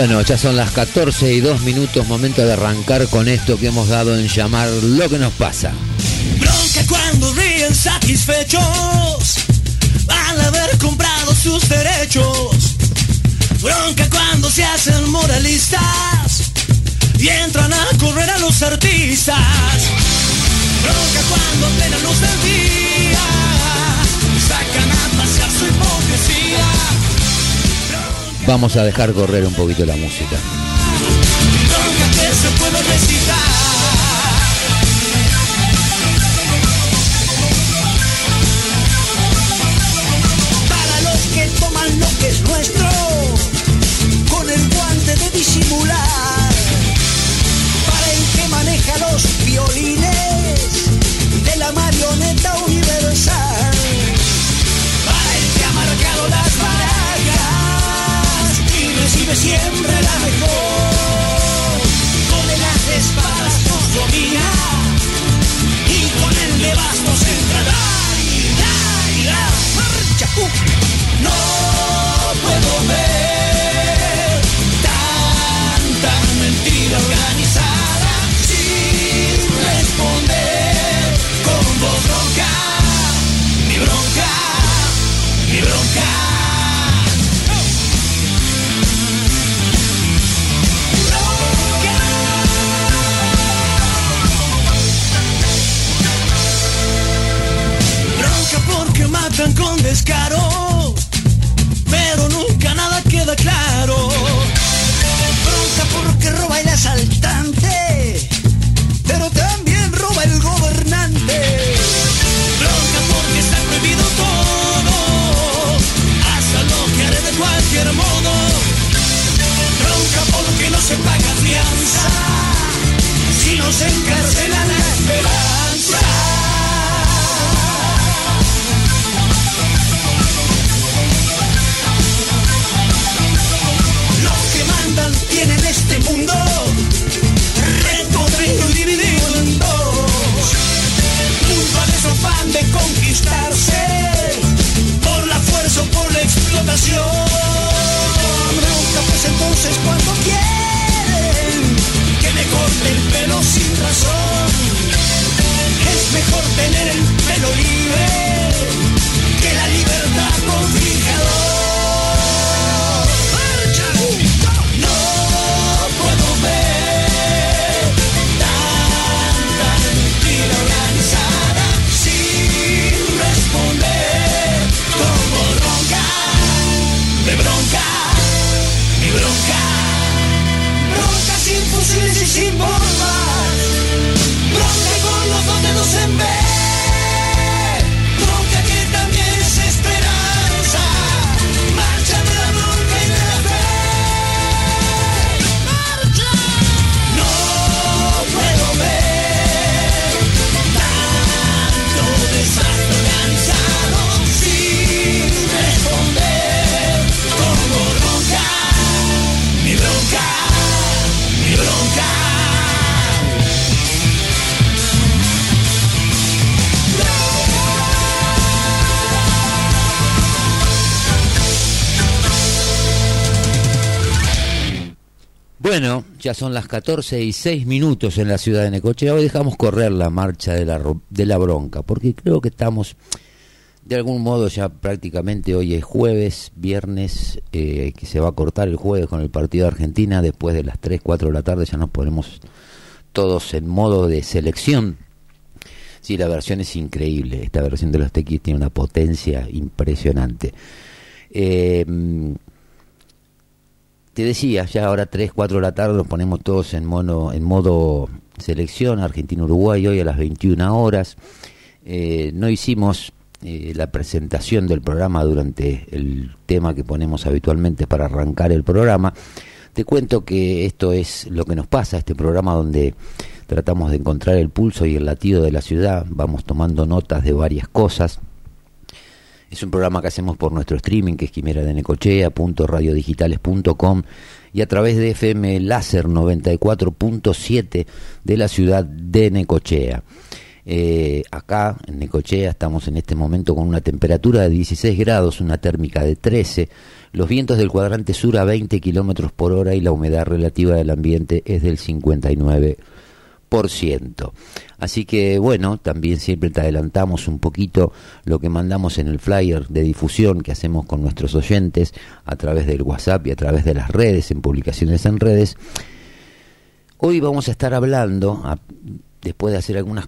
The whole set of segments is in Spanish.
Bueno, ya son las 14 y 2 minutos, momento de arrancar con esto que hemos dado en llamar lo que nos pasa. Bronca cuando ríen satisfechos al haber comprado sus derechos. Bronca cuando se hacen moralistas y entran a correr a los artistas. Bronca cuando plena luz del día Vamos a dejar correr un poquito la música. Son las 14 y 6 minutos en la ciudad de Necochea. Hoy dejamos correr la marcha de la, bronca, porque creo que estamos, de algún modo, ya prácticamente hoy es jueves, viernes, eh, que se va a cortar el jueves con el partido de Argentina. Después de las 3, 4 de la tarde ya nos ponemos todos en modo de selección. Sí, la versión es increíble. Esta versión de los TX tiene una potencia impresionante. Eh, te decía, ya ahora 3, 4 de la tarde nos ponemos todos en, mono, en modo selección, Argentina-Uruguay, hoy a las 21 horas. Eh, no hicimos eh, la presentación del programa durante el tema que ponemos habitualmente para arrancar el programa. Te cuento que esto es lo que nos pasa, este programa donde tratamos de encontrar el pulso y el latido de la ciudad, vamos tomando notas de varias cosas. Es un programa que hacemos por nuestro streaming, que es quimera de necochea.radiodigitales.com y a través de FM Láser 94.7 de la ciudad de Necochea. Eh, acá en Necochea estamos en este momento con una temperatura de 16 grados, una térmica de 13, Los vientos del cuadrante sur a 20 kilómetros por hora y la humedad relativa del ambiente es del 59%. Así que bueno, también siempre te adelantamos un poquito lo que mandamos en el flyer de difusión que hacemos con nuestros oyentes a través del WhatsApp y a través de las redes, en publicaciones en redes. Hoy vamos a estar hablando, después de hacer algunas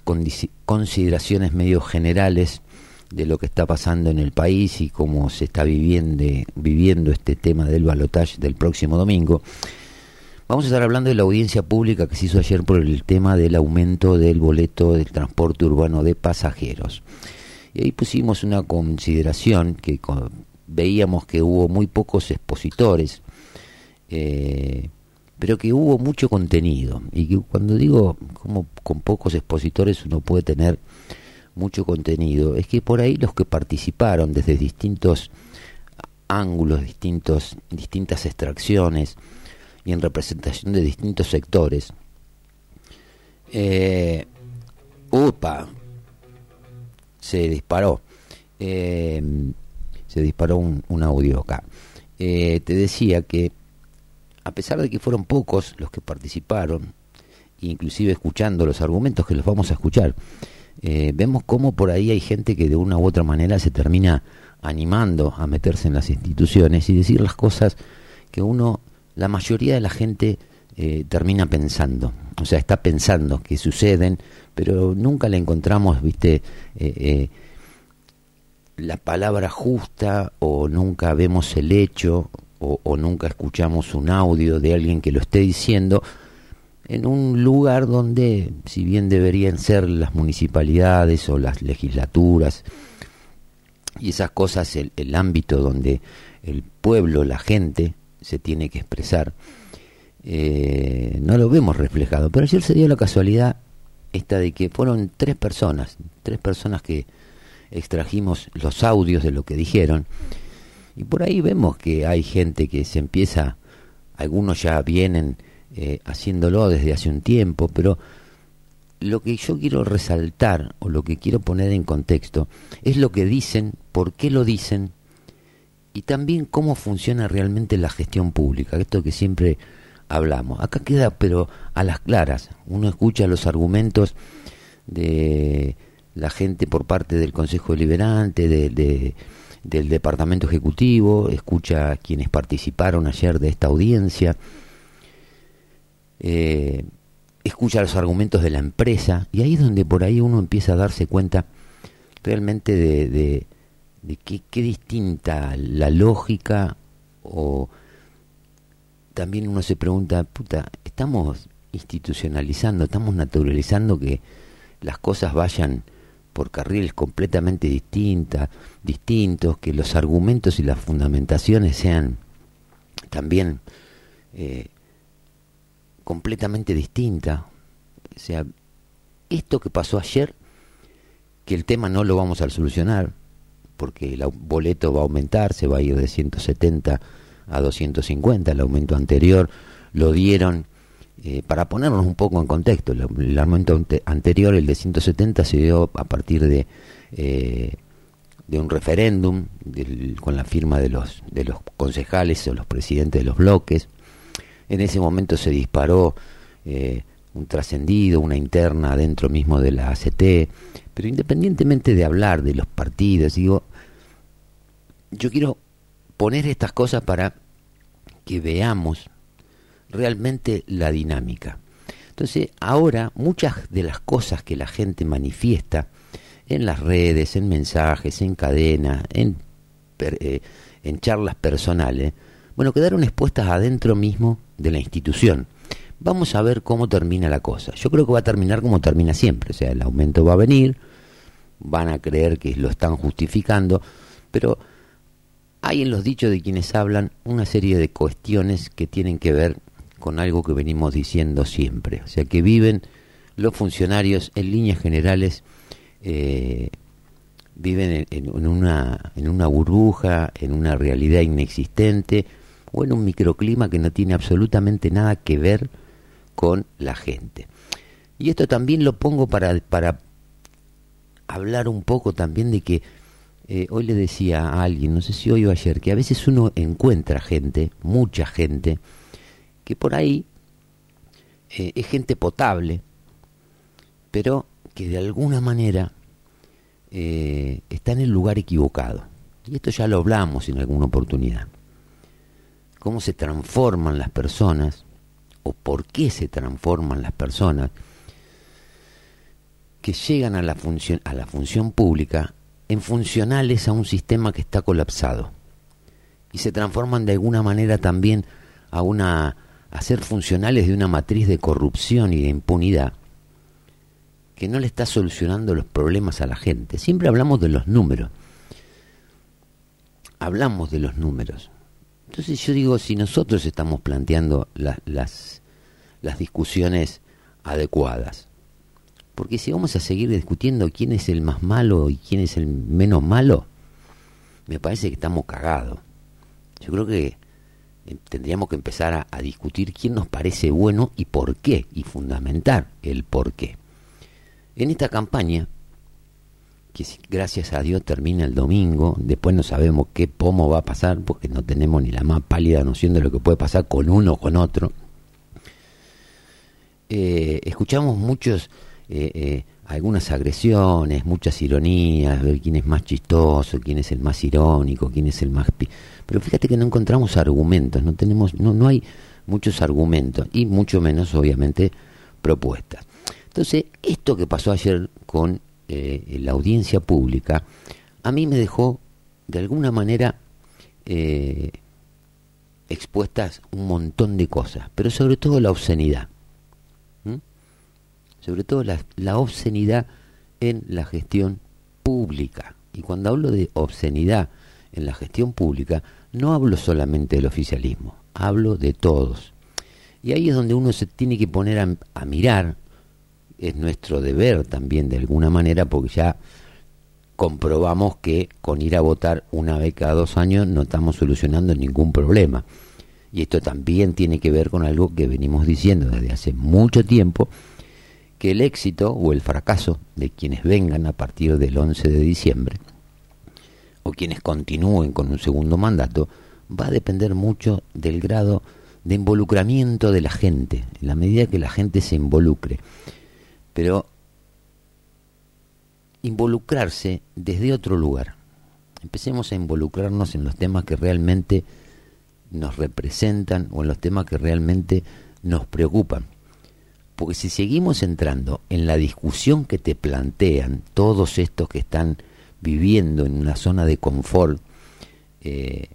consideraciones medio generales de lo que está pasando en el país y cómo se está viviendo, viviendo este tema del balotaje del próximo domingo, Vamos a estar hablando de la audiencia pública que se hizo ayer por el tema del aumento del boleto del transporte urbano de pasajeros. Y ahí pusimos una consideración que veíamos que hubo muy pocos expositores, eh, pero que hubo mucho contenido. Y que cuando digo como con pocos expositores uno puede tener mucho contenido, es que por ahí los que participaron desde distintos ángulos, distintos, distintas extracciones, y en representación de distintos sectores. Eh, upa, se disparó. Eh, se disparó un, audio acá. Eh, te decía que a pesar de que fueron pocos los que participaron, inclusive escuchando los argumentos que los vamos a escuchar, vemos cómo por ahí hay gente que de una u otra manera se termina animando a meterse en las instituciones y decir las cosas que uno la mayoría de la gente eh, termina pensando, o sea, está pensando que suceden, pero nunca le encontramos, viste, eh, eh, la palabra justa o nunca vemos el hecho o, o, nunca escuchamos un audio de alguien que lo esté diciendo en un lugar donde, si bien deberían ser las municipalidades o las legislaturas y esas cosas, el, el ámbito donde el pueblo, la gente, se tiene que expresar, eh, no lo vemos reflejado. Pero ayer se dio la casualidad esta de que fueron tres personas, tres personas que extrajimos los audios de lo que dijeron, y por ahí vemos que hay gente que se empieza, algunos ya vienen eh, haciéndolo desde hace un tiempo, pero lo que yo quiero resaltar o lo que quiero poner en contexto es lo que dicen, por qué lo dicen y también cómo funciona realmente la gestión pública, esto que siempre hablamos. Acá queda, pero a las claras, uno escucha los argumentos de la gente por parte del Consejo Deliberante, de, del Departamento Ejecutivo, escucha a quienes participaron ayer de esta audiencia, eh, escucha los argumentos de la empresa, y ahí es donde por ahí uno empieza a darse cuenta realmente de de qué, qué distinta la lógica o también uno se pregunta, puta, estamos institucionalizando, estamos naturalizando que las cosas vayan por carriles completamente distintas, distintos, que los argumentos y las fundamentaciones sean también eh, completamente distintas. O sea, esto que pasó ayer, que el tema no lo vamos a solucionar, porque el boleto va a aumentar, se va a ir de 170 a 250, el aumento anterior lo dieron, eh, para ponernos un poco en contexto, el, aumento anterior, el de 170, se dio a partir de, eh, de un referéndum con la firma de los, de los concejales o los presidentes de los bloques. En ese momento se disparó eh, un trascendido, una interna dentro mismo de la ACT, pero independientemente de hablar de los partidos, digo, yo quiero poner estas cosas para que veamos realmente la dinámica. Entonces, ahora muchas de las cosas que la gente manifiesta en las redes, en mensajes, en cadena, en, eh, en charlas personales, bueno, quedaron expuestas adentro mismo de la institución. Vamos a ver cómo termina la cosa. Yo creo que va a terminar como termina siempre, o sea, el aumento va a venir, van a creer que lo están justificando, pero hay en los dichos de quienes hablan una serie de cuestiones que tienen que ver con algo que venimos diciendo siempre. O sea, que viven los funcionarios en líneas generales, eh, viven en, una, en una burbuja, en una realidad inexistente o en un microclima que no tiene absolutamente nada que ver con la gente. Y esto también lo pongo para, para hablar un poco también de que eh, hoy le decía a alguien, no sé si hoy o ayer, que a veces uno encuentra gente, mucha gente, que por ahí eh, es gente potable, pero que de alguna manera eh, está en el lugar equivocado. Y esto ya lo hablamos en alguna oportunidad. Cómo se transforman las personas, o por qué se transforman las personas, que llegan a la función, a la función pública en funcionales a un sistema que está colapsado y se transforman de alguna manera también a una a ser funcionales de una matriz de corrupción y de impunidad que no le está solucionando los problemas a la gente. Siempre hablamos de los números. Hablamos de los números. Entonces yo digo, si nosotros estamos planteando las, las discusiones adecuadas, porque si vamos a seguir discutiendo quién es el más malo y quién es el menos malo, me parece que estamos cagados. Yo creo que eh, tendríamos que empezar a, discutir quién nos parece bueno y por qué, y fundamentar el por qué. En esta campaña, que gracias a Dios termina el domingo, después no sabemos qué pomo va a pasar, porque no tenemos ni la más pálida noción de lo que puede pasar con uno o con otro, eh, escuchamos muchos eh, eh, algunas agresiones, muchas ironías, ver quién es más chistoso, quién es el más irónico, quién es el más... Pero fíjate que no encontramos argumentos, no, tenemos, no, no hay muchos argumentos y mucho menos, obviamente, propuestas. Entonces, esto que pasó ayer con eh, la audiencia pública, a mí me dejó, de alguna manera, expuestas un montón de cosas, pero sobre todo la obscenidad sobre todo la, obscenidad en la gestión pública. Y cuando hablo de obscenidad en la gestión pública, no hablo solamente del oficialismo, hablo de todos. Y ahí es donde uno se tiene que poner a, mirar, es nuestro deber también de alguna manera, porque ya comprobamos que con ir a votar una vez cada dos años no estamos solucionando ningún problema. Y esto también tiene que ver con algo que venimos diciendo desde hace mucho tiempo, que el éxito o el fracaso de quienes vengan a partir del 11 de diciembre o quienes continúen con un segundo mandato va a depender mucho del grado de involucramiento de la gente, en la medida que la gente se involucre. Pero involucrarse desde otro lugar. Empecemos a involucrarnos en los temas que realmente nos representan o en los temas que realmente nos preocupan. Porque si seguimos entrando en la discusión que te plantean todos estos que están viviendo en una zona de confort eh,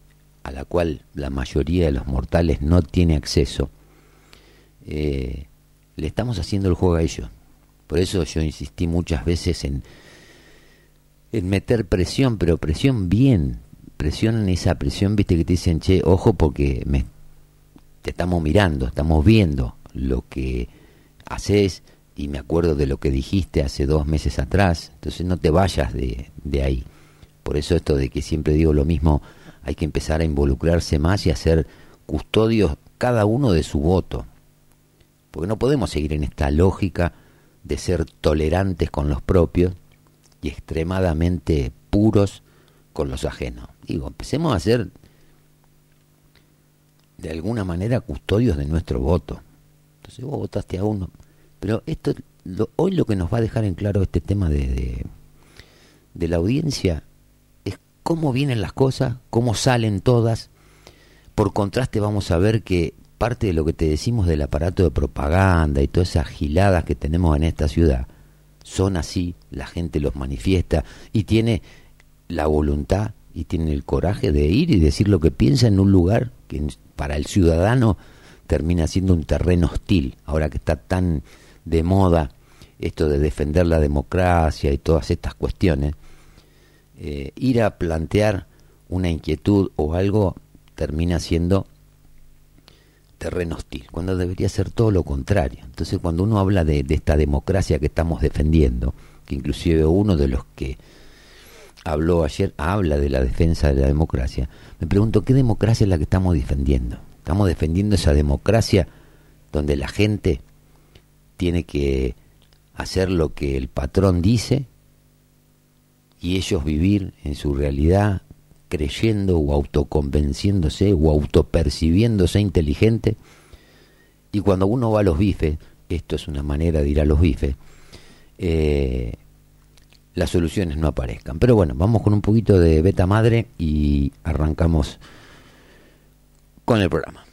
a la cual la mayoría de los mortales no tiene acceso, eh, le estamos haciendo el juego a ellos. Por eso yo insistí muchas veces en, en meter presión, pero presión bien, presión en esa presión, viste que te dicen, che, ojo porque me, te estamos mirando, estamos viendo lo que haces y me acuerdo de lo que dijiste hace dos meses atrás, entonces no te vayas de, de ahí. Por eso esto de que siempre digo lo mismo, hay que empezar a involucrarse más y a ser custodios cada uno de su voto. Porque no podemos seguir en esta lógica de ser tolerantes con los propios y extremadamente puros con los ajenos. Digo, empecemos a ser de alguna manera custodios de nuestro voto. Entonces vos votaste a uno. Pero esto, hoy lo que nos va a dejar en claro este tema de, de, la audiencia es cómo vienen las cosas, cómo salen todas. Por contraste vamos a ver que parte de lo que te decimos del aparato de propaganda y todas esas giladas que tenemos en esta ciudad son así, la gente los manifiesta y tiene la voluntad y tiene el coraje de ir y decir lo que piensa en un lugar que para el ciudadano termina siendo un terreno hostil, ahora que está tan de moda esto de defender la democracia y todas estas cuestiones, eh, ir a plantear una inquietud o algo termina siendo terreno hostil, cuando debería ser todo lo contrario. Entonces cuando uno habla de, de esta democracia que estamos defendiendo, que inclusive uno de los que habló ayer habla de la defensa de la democracia, me pregunto, ¿qué democracia es la que estamos defendiendo? Estamos defendiendo esa democracia donde la gente tiene que hacer lo que el patrón dice y ellos vivir en su realidad creyendo o autoconvenciéndose o autopercibiéndose inteligente. Y cuando uno va a los bifes, esto es una manera de ir a los bifes, eh, las soluciones no aparezcan. Pero bueno, vamos con un poquito de beta madre y arrancamos con el programa.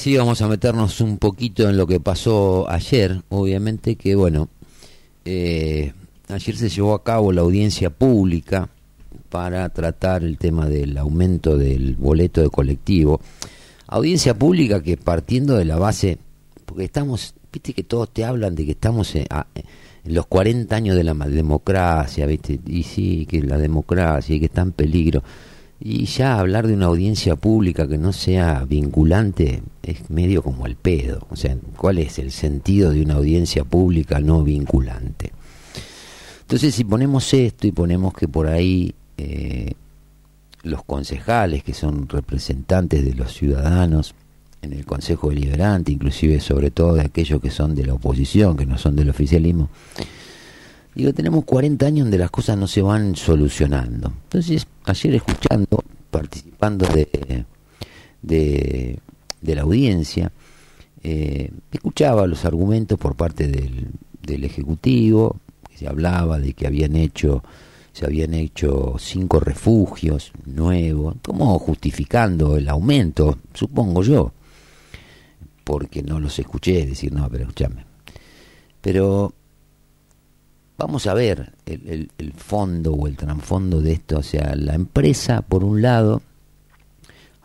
Sí vamos a meternos un poquito en lo que pasó ayer. Obviamente que, bueno, eh, ayer se llevó a cabo la audiencia pública para tratar el tema del aumento del boleto de colectivo. Audiencia pública que partiendo de la base, porque estamos, viste que todos te hablan de que estamos en, en los 40 años de la democracia, viste, y sí, que la democracia y que está en peligro y ya hablar de una audiencia pública que no sea vinculante es medio como el pedo. O sea, ¿cuál es el sentido de una audiencia pública no vinculante? Entonces, si ponemos esto y ponemos que por ahí eh, los concejales, que son representantes de los ciudadanos en el Consejo Deliberante, inclusive sobre todo de aquellos que son de la oposición, que no son del oficialismo, digo, tenemos 40 años donde las cosas no se van solucionando. Entonces, ayer escuchando, participando de, de, la audiencia, eh, escuchaba los argumentos por parte del, del Ejecutivo, que se hablaba de que habían hecho se habían hecho cinco refugios nuevos, como justificando el aumento, supongo yo, porque no los escuché decir, no, pero escúchame. Pero vamos a ver el, el, fondo o el trasfondo de esto, o sea, la empresa, por un lado,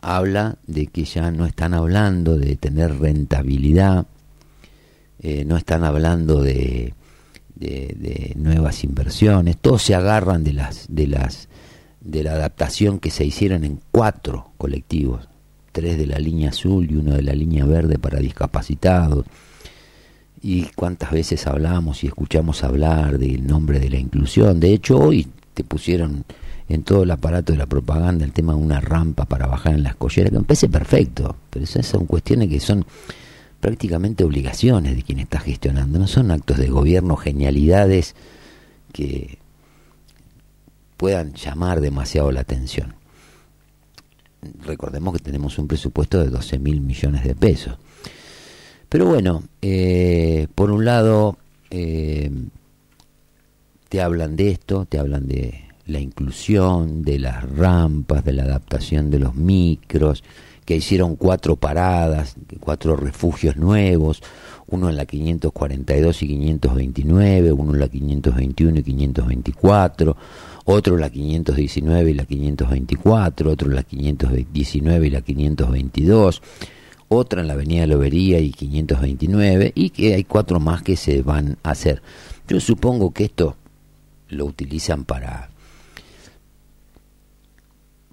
habla de que ya no están hablando de tener rentabilidad, eh, no están hablando de de, nuevas inversiones, todos se agarran de las de las de la adaptación que se hicieron en cuatro colectivos, tres de la línea azul y uno de la línea verde para discapacitados. Y cuántas veces hablamos y escuchamos hablar del nombre de la inclusión. De hecho, hoy te pusieron en todo el aparato de la propaganda el tema de una rampa para bajar en las colleras, que me parece perfecto, pero esas son cuestiones que son prácticamente obligaciones de quien está gestionando, no son actos de gobierno, genialidades que puedan llamar demasiado la atención. Recordemos que tenemos un presupuesto de 12 mil millones de pesos. Pero bueno, eh, por un lado, eh, te hablan de esto, te hablan de la inclusión, de las rampas, de la adaptación de los micros, que hicieron cuatro paradas, cuatro refugios nuevos, uno en la 542 y 529, uno en la 521 y 524, otro en la 519 y la 524, otro en la 519 y la 522, otra en la Avenida Lobería y 529, y que hay cuatro más que se van a hacer. Yo supongo que esto lo utilizan para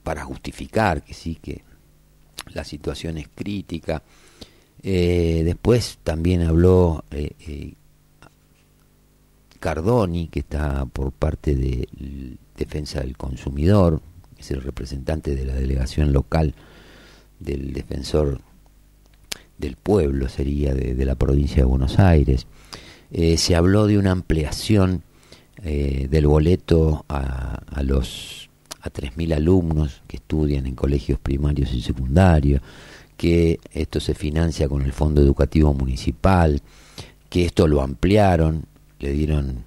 para justificar que sí que la situación es crítica. Eh, después también habló eh, eh, Cardoni, que está por parte de Defensa del Consumidor, es el representante de la delegación local del defensor del pueblo, sería de, la provincia de Buenos Aires. se habló de una ampliación del boleto a, a los a 3.000 alumnos que estudian en colegios primarios y secundarios, que esto se financia con el Fondo Educativo Municipal, que esto lo ampliaron, le dieron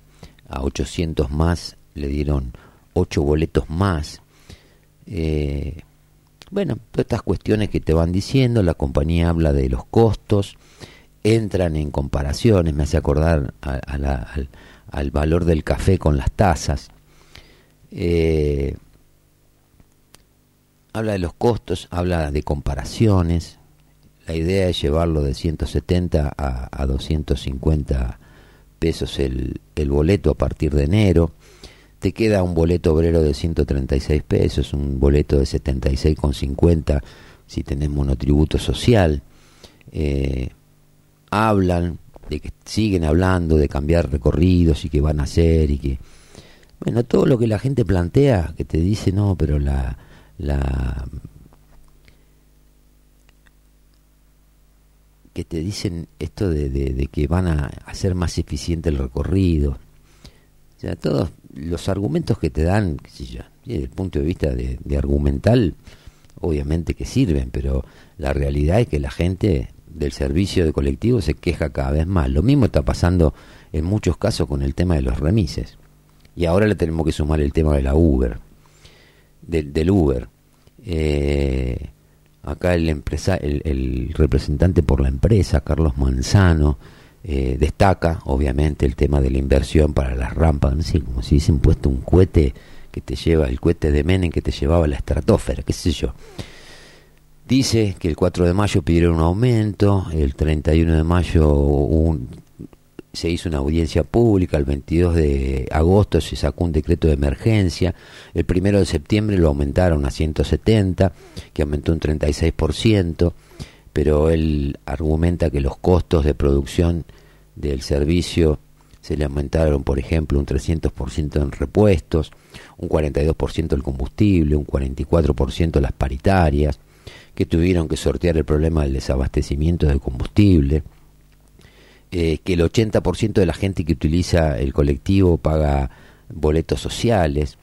a 800 más, le dieron 8 boletos más. Eh, bueno, todas estas cuestiones que te van diciendo, la compañía habla de los costos, entran en comparaciones, me hace acordar al, al, valor del café con las tasas. Eh, habla de los costos, habla de comparaciones. La idea es llevarlo de 170 a, a 250 pesos el, el boleto a partir de enero. Te queda un boleto obrero de 136 pesos, un boleto de 76,50 si tenés monotributo social. Eh, hablan de que siguen hablando de cambiar recorridos y que van a hacer y que bueno todo lo que la gente plantea que te dice no pero la la que te dicen esto de, de, que van a hacer más eficiente el recorrido. O sea, todos los argumentos que te dan, desde el punto de vista de, argumental, obviamente que sirven, pero la realidad es que la gente del servicio de colectivo se queja cada vez más. Lo mismo está pasando en muchos casos con el tema de los remises. Y ahora le tenemos que sumar el tema de la Uber del, Uber. Eh, acá el, empresa, el, representante por la empresa, Carlos Manzano, eh, destaca obviamente el tema de la inversión para las rampas, ¿no? como si hubiesen puesto un cohete que te lleva, el cohete de Menem que te llevaba la estratosfera, qué sé yo. Dice que el 4 de mayo pidieron un aumento, el 31 de mayo se hizo una audiencia pública, el 22 de agosto se sacó un decreto de emergencia, el 1 de septiembre lo aumentaron a 170, que aumentó un 36%, pero él argumenta que los costos de producción del servicio se le aumentaron, por ejemplo, un 300% en repuestos, un 42% el combustible, un 44% las paritarias, que tuvieron que sortear el problema del desabastecimiento de combustible, eh, que el 80% de la gente que utiliza el colectivo paga boletos sociales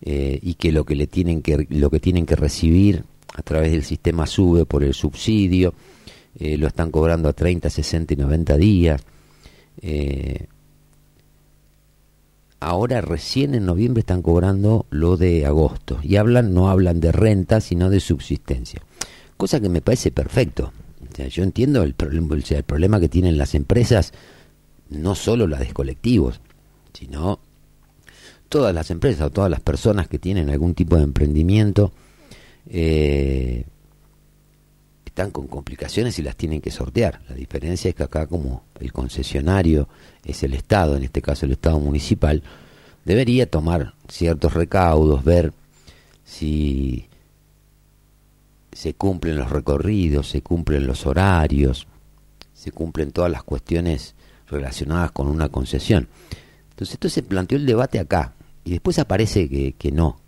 eh, y que lo que le tienen que lo que tienen que recibir a través del sistema sube por el subsidio eh, lo están cobrando a 30, 60 y 90 días. ahora recién en noviembre están cobrando lo de agosto. Y hablan no hablan de renta sino de subsistencia. Cosa que me parece perfecto. Yo entiendo el, el problema que tienen las empresas, no solo las de colectivos, sino todas las empresas o todas las personas que tienen algún tipo de emprendimiento eh, están con complicaciones y las tienen que sortear. La diferencia es que acá como el concesionario es el Estado, en este caso el Estado municipal, debería tomar ciertos recaudos, ver si se cumplen los recorridos, se cumplen los horarios, se cumplen todas las cuestiones relacionadas con una concesión. Entonces esto se planteó el debate acá y después aparece que, que no,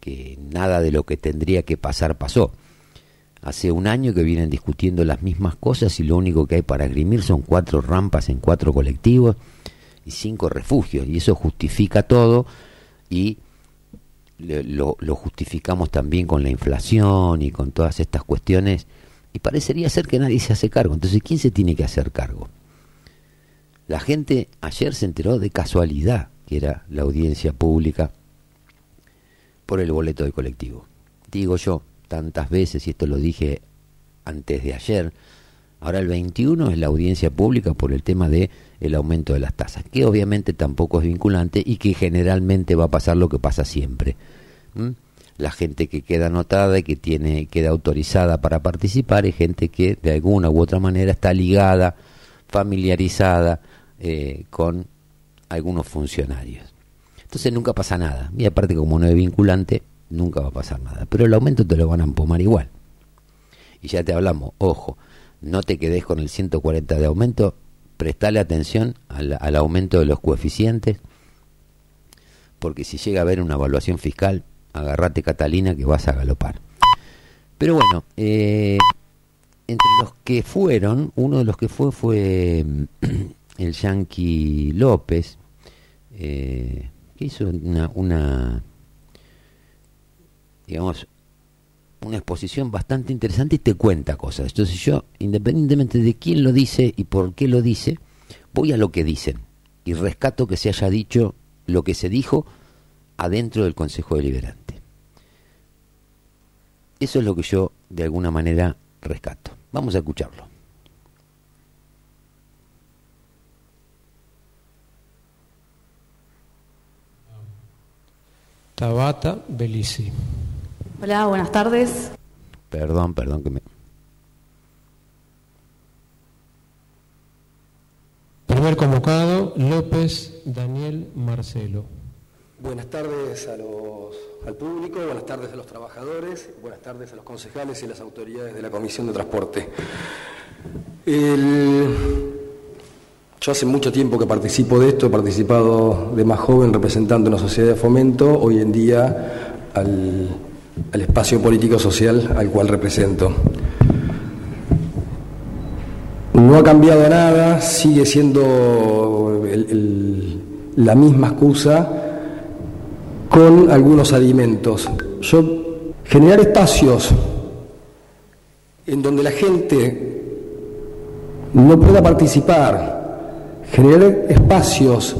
que, nada de lo que tendría que pasar pasó. Hace un año que vienen discutiendo las mismas cosas y lo único que hay para agrimir son cuatro rampas en cuatro colectivos y cinco refugios y eso justifica todo y lo, lo, justificamos también con la inflación y con todas estas cuestiones y parecería ser que nadie se hace cargo. Entonces, ¿quién se tiene que hacer cargo? La gente ayer se enteró de casualidad que era la audiencia pública por el boleto de colectivo. Digo yo tantas veces, y esto lo dije antes de ayer, ahora el 21 es la audiencia pública por el tema de el aumento de las tasas, que obviamente tampoco es vinculante y que generalmente va a pasar lo que pasa siempre. La gente que queda anotada y que tiene, queda autorizada para participar es gente que de alguna u otra manera está ligada, familiarizada eh, con algunos funcionarios. Entonces nunca pasa nada. Y aparte como no es vinculante, nunca va a pasar nada. Pero el aumento te lo van a empomar igual. Y ya te hablamos, ojo, no te quedes con el 140 de aumento, prestale atención al, aumento de los coeficientes, porque si llega a haber una evaluación fiscal, agarrate Catalina que vas a galopar. Pero bueno, eh, entre los que fueron, uno de los que fue fue el Yankee López, eh, que hizo una, una, digamos, una exposición bastante interesante y te cuenta cosas. Entonces yo, independientemente de quién lo dice y por qué lo dice, voy a lo que dicen y rescato que se haya dicho lo que se dijo adentro del Consejo Deliberante. Eso es lo que yo de alguna manera rescato. Vamos a escucharlo. Tabata Belici. Hola, buenas tardes. Perdón, perdón que me... Primer convocado, López Daniel Marcelo. Buenas tardes a los, al público, buenas tardes a los trabajadores, buenas tardes a los concejales y las autoridades de la Comisión de Transporte. Yo hace mucho tiempo que participo de esto, he participado de más joven representando una sociedad de fomento, hoy en día al espacio político social al cual represento. No ha cambiado nada, sigue siendo la misma excusa con algunos alimentos. Yo generar espacios en donde la gente no pueda participar, generar espacios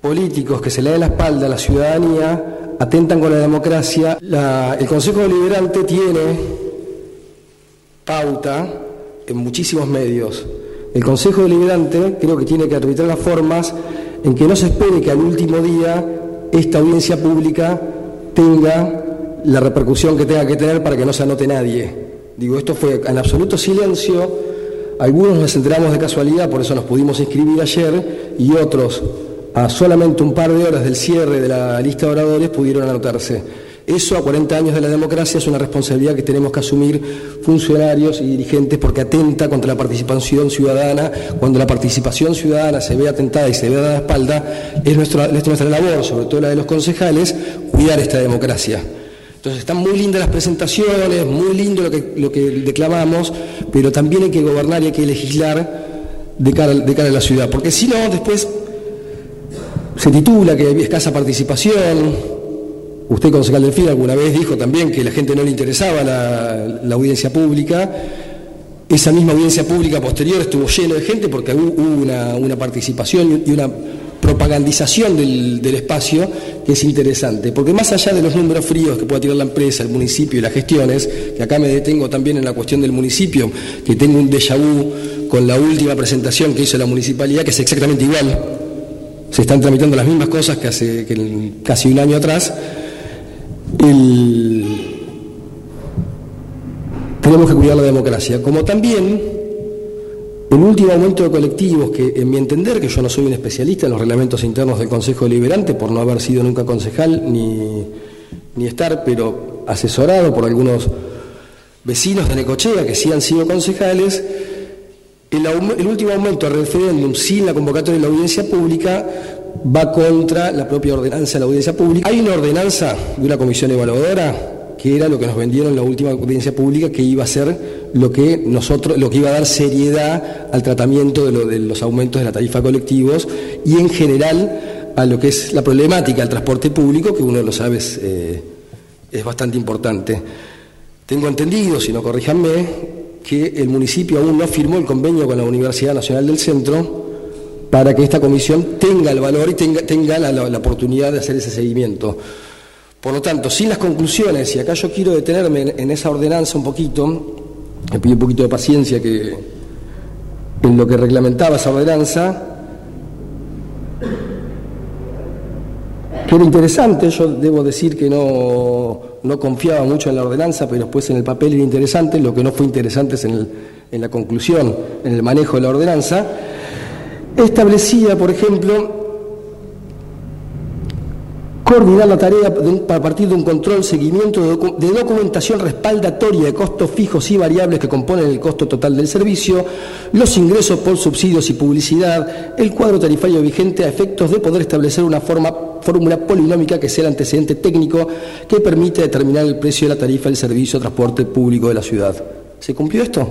políticos que se le den la espalda a la ciudadanía, atentan con la democracia. el Consejo Deliberante tiene pauta en muchísimos medios. El Consejo Deliberante creo que tiene que arbitrar las formas en que no se espere que al último día esta audiencia pública tenga la repercusión que tenga que tener para que no se anote nadie. Digo, esto fue en absoluto silencio, algunos nos enteramos de casualidad, por eso nos pudimos inscribir ayer, y otros a solamente un par de horas del cierre de la lista de oradores pudieron anotarse. Eso a 40 años de la democracia es una responsabilidad que tenemos que asumir funcionarios y dirigentes porque atenta contra la participación ciudadana. Cuando la participación ciudadana se ve atentada y se ve a la espalda, es nuestra, es nuestra labor, sobre todo la de los concejales, cuidar esta democracia. Entonces están muy lindas las presentaciones, muy lindo lo que, lo que declamamos, pero también hay que gobernar y hay que legislar de cara, de cara a la ciudad, porque si no, después se titula que hay escasa participación. Usted, concejal del FIN, alguna vez dijo también que la gente no le interesaba la, audiencia pública. Esa misma audiencia pública posterior estuvo lleno de gente porque hubo una, una participación y una propagandización del, espacio que es interesante, porque más allá de los números fríos que pueda tirar la empresa, el municipio y las gestiones, que acá me detengo también en la cuestión del municipio, que tengo un déjà vu con la última presentación que hizo la municipalidad, que es exactamente igual, se están tramitando las mismas cosas que hace casi un año atrás, tenemos que cuidar la democracia, como también el último aumento de colectivos, que en mi entender, que yo no soy un especialista en los reglamentos internos del Consejo Deliberante, por no haber sido nunca concejal ni, ni estar, pero asesorado por algunos vecinos de Necochea que sí han sido concejales, el, último aumento del referéndum sin la convocatoria de la audiencia pública va contra la propia ordenanza de la audiencia pública. Hay una ordenanza de una comisión evaluadora que era lo que nos vendieron en la última audiencia pública, que iba a ser lo que nosotros, lo que iba a dar seriedad al tratamiento de, lo, de los aumentos de la tarifa colectivos y en general a lo que es la problemática del transporte público, que uno lo sabe es, eh, es bastante importante. Tengo entendido, si no corríjanme, que el municipio aún no firmó el convenio con la Universidad Nacional del Centro para que esta comisión tenga el valor y tenga, tenga la oportunidad de hacer ese seguimiento. Por lo tanto, sin las conclusiones, y acá yo quiero detenerme en, esa ordenanza un poquito, me pido un poquito de paciencia que en lo que reglamentaba esa ordenanza, que era interesante, yo debo decir que no, no, confiaba mucho en la ordenanza, pero después en el papel era interesante, lo que no fue interesante es en, el, en la conclusión, en el manejo de la ordenanza, establecía, por ejemplo, coordinar la tarea a partir de un control, seguimiento de, documentación respaldatoria de costos fijos y variables que componen el costo total del servicio, los ingresos por subsidios y publicidad, el cuadro tarifario vigente a efectos de poder establecer una forma, fórmula polinómica que sea el antecedente técnico que permite determinar el precio de la tarifa del servicio de transporte público de la ciudad. ¿Se cumplió esto?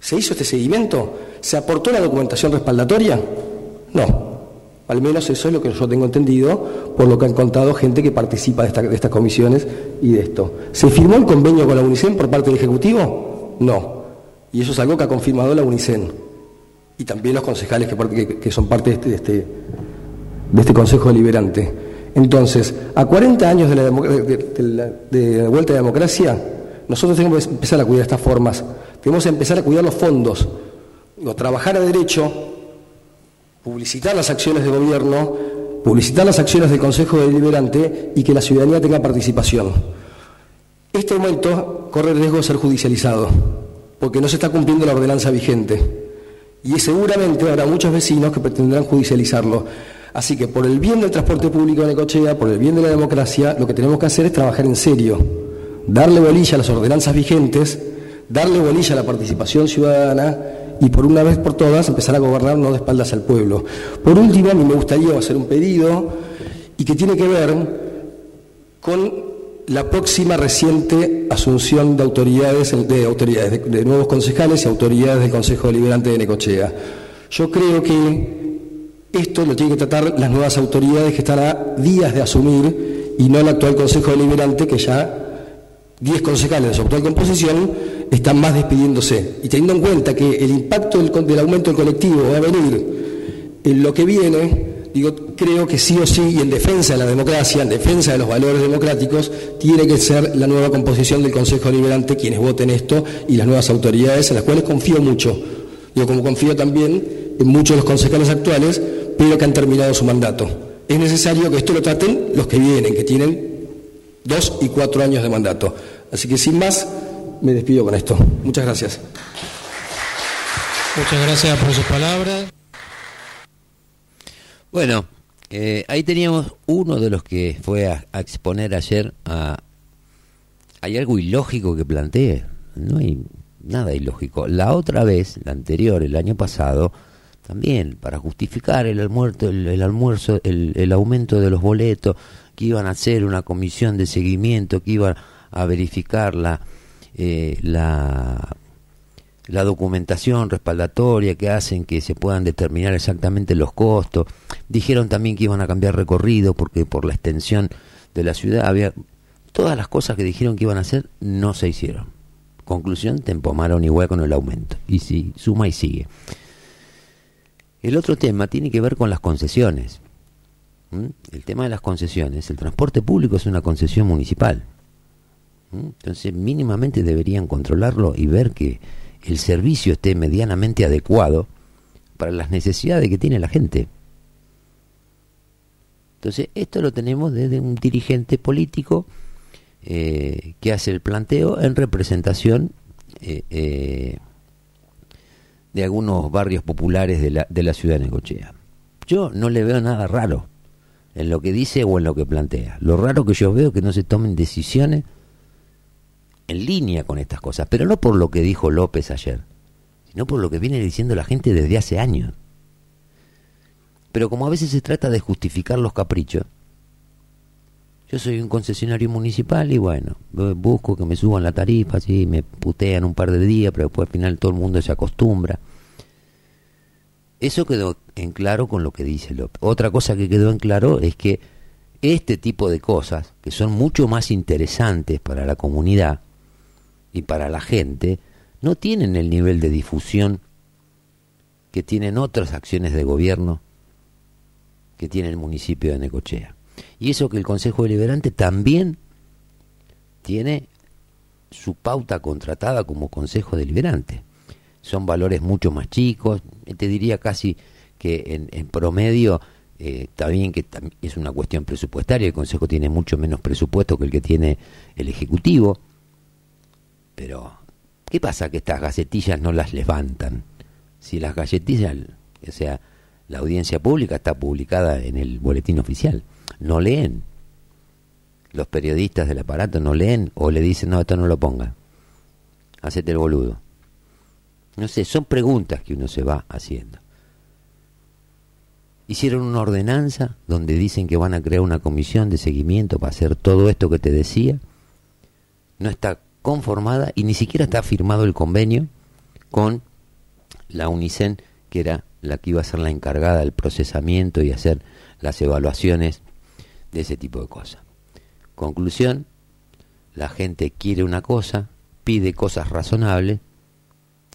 ¿Se hizo este seguimiento? ¿Se aportó la documentación respaldatoria? No. Al menos eso es lo que yo tengo entendido por lo que han contado gente que participa de, esta, de estas comisiones y de esto. ¿Se firmó el convenio con la UNICEN por parte del Ejecutivo? No. Y eso es algo que ha confirmado la UNICEN. Y también los concejales que, son parte de este, este, de este, Consejo Deliberante. Entonces, a 40 años de la, de, de la vuelta a la democracia, nosotros tenemos que empezar a cuidar estas formas. Tenemos que empezar a cuidar los fondos. Trabajar a derecho publicitar las acciones de gobierno, publicitar las acciones del Consejo Deliberante y que la ciudadanía tenga participación. Este aumento corre el riesgo de ser judicializado, porque no se está cumpliendo la ordenanza vigente. Y seguramente habrá muchos vecinos que pretenderán judicializarlo. Así que por el bien del transporte público de Necochea, por el bien de la democracia, lo que tenemos que hacer es trabajar en serio, darle bolilla a las ordenanzas vigentes, darle bolilla a la participación ciudadana y por una vez por todas empezar a gobernar no de espaldas al pueblo. Por último, a mí me gustaría hacer un pedido y que tiene que ver con la próxima reciente asunción de autoridades, de, autoridades, de, de nuevos concejales y autoridades del Consejo Deliberante de Necochea. Yo creo que esto lo tienen que tratar las nuevas autoridades que están a días de asumir y no el actual Consejo Deliberante que ya 10 concejales de su actual composición están más despidiéndose. Y teniendo en cuenta que el impacto del, aumento del colectivo va a venir en lo que viene, digo, creo que sí o sí, y en defensa de la democracia, en defensa de los valores democráticos, tiene que ser la nueva composición del Consejo Deliberante quienes voten esto y las nuevas autoridades, en las cuales confío mucho. Digo, como confío también en muchos de los concejales actuales, pero que han terminado su mandato. Es necesario que esto lo traten los que vienen, que tienen dos y cuatro años de mandato. Así que sin más, me despido con esto. Muchas gracias. Muchas gracias por sus palabras. Bueno, Eh, ahí teníamos uno de los que fue a, a exponer ayer a... Hay algo ilógico que plantee. No hay nada ilógico. La otra vez, la anterior, el año pasado, también para justificar el almuerzo, el, el almuerzo, el, el aumento de los boletos, que iban a hacer una comisión de seguimiento, que iban a verificar la, eh, la, la documentación respaldatoria que hacen que se puedan determinar exactamente los costos. Dijeron también que iban a cambiar recorrido porque por la extensión de la ciudad había todas las cosas que dijeron que iban a hacer no se hicieron. Conclusión, te empomaron igual con el aumento. Y sí, suma y sigue. El otro tema tiene que ver con las concesiones. ¿Mm? El tema de las concesiones. El transporte público es una concesión municipal. Entonces, mínimamente deberían controlarlo y ver que el servicio esté medianamente adecuado para las necesidades que tiene la gente. Entonces, esto lo tenemos desde un dirigente político eh, que hace el planteo en representación eh, eh, de algunos barrios populares de la, de la ciudad de Necochea. Yo no le veo nada raro en lo que dice o en lo que plantea. Lo raro que yo veo es que no se tomen decisiones en línea con estas cosas, pero no por lo que dijo López ayer, sino por lo que viene diciendo la gente desde hace años. Pero como a veces se trata de justificar los caprichos, yo soy un concesionario municipal y bueno, busco que me suban la tarifa, sí, me putean un par de días, pero después al final todo el mundo se acostumbra. Eso quedó en claro con lo que dice López. Otra cosa que quedó en claro es que este tipo de cosas, que son mucho más interesantes para la comunidad y para la gente, no tienen el nivel de difusión que tienen otras acciones de gobierno que tiene el municipio de Necochea. Y eso que el Consejo Deliberante también tiene su pauta contratada como Consejo Deliberante. Son valores mucho más chicos, te diría casi que en, en promedio eh, está bien que es una cuestión presupuestaria, el Consejo tiene mucho menos presupuesto que el que tiene el Ejecutivo, pero ¿qué pasa que estas gacetillas no las levantan? Si las gacetillas, o sea, la audiencia pública está publicada en el boletín oficial no leen. Los periodistas del aparato no leen o le dicen, no, esto no lo ponga. Hacete el boludo. No sé, son preguntas que uno se va haciendo. Hicieron una ordenanza donde dicen que van a crear una comisión de seguimiento para hacer todo esto que te decía. No está conformada y ni siquiera está firmado el convenio con la UNICEN, que era la que iba a ser la encargada del procesamiento y hacer las evaluaciones de ese tipo de cosas. Conclusión, la gente quiere una cosa, pide cosas razonables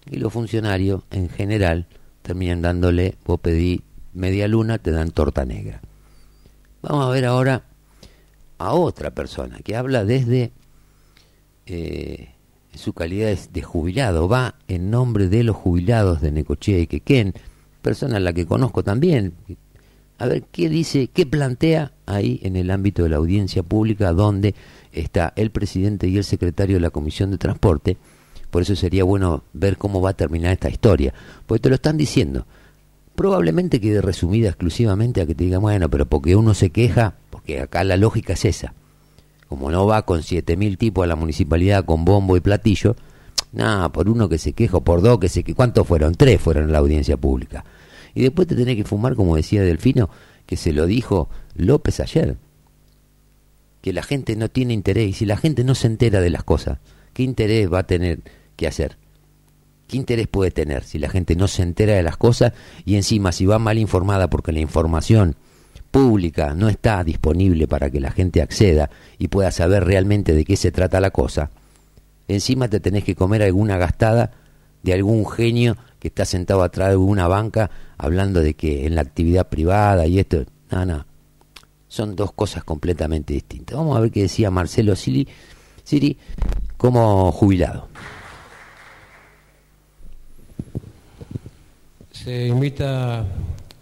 y los funcionarios en general terminan dándole, vos pedí media luna, te dan torta negra. Vamos a ver ahora a otra persona que habla desde eh, su calidad de jubilado, va en nombre de los jubilados de Necochea y Quequén, persona a la que conozco también, a ver qué dice, qué plantea ahí en el ámbito de la audiencia pública donde está el presidente y el secretario de la Comisión de Transporte. Por eso sería bueno ver cómo va a terminar esta historia, porque te lo están diciendo. Probablemente quede resumida exclusivamente a que te digan, bueno, pero porque uno se queja, porque acá la lógica es esa. Como no va con siete mil tipos a la municipalidad con bombo y platillo, nada, por uno que se queja, por dos que se queja, ¿cuántos fueron? Tres fueron a la audiencia pública. Y después te tenés que fumar, como decía Delfino, que se lo dijo López ayer, que la gente no tiene interés, y si la gente no se entera de las cosas, ¿qué interés va a tener que hacer? ¿Qué interés puede tener si la gente no se entera de las cosas y encima si va mal informada porque la información pública no está disponible para que la gente acceda y pueda saber realmente de qué se trata la cosa? Encima te tenés que comer alguna gastada de algún genio que está sentado atrás de una banca hablando de que en la actividad privada y esto, no, no, son dos cosas completamente distintas. Vamos a ver qué decía Marcelo Sili, Siri como jubilado. Se invita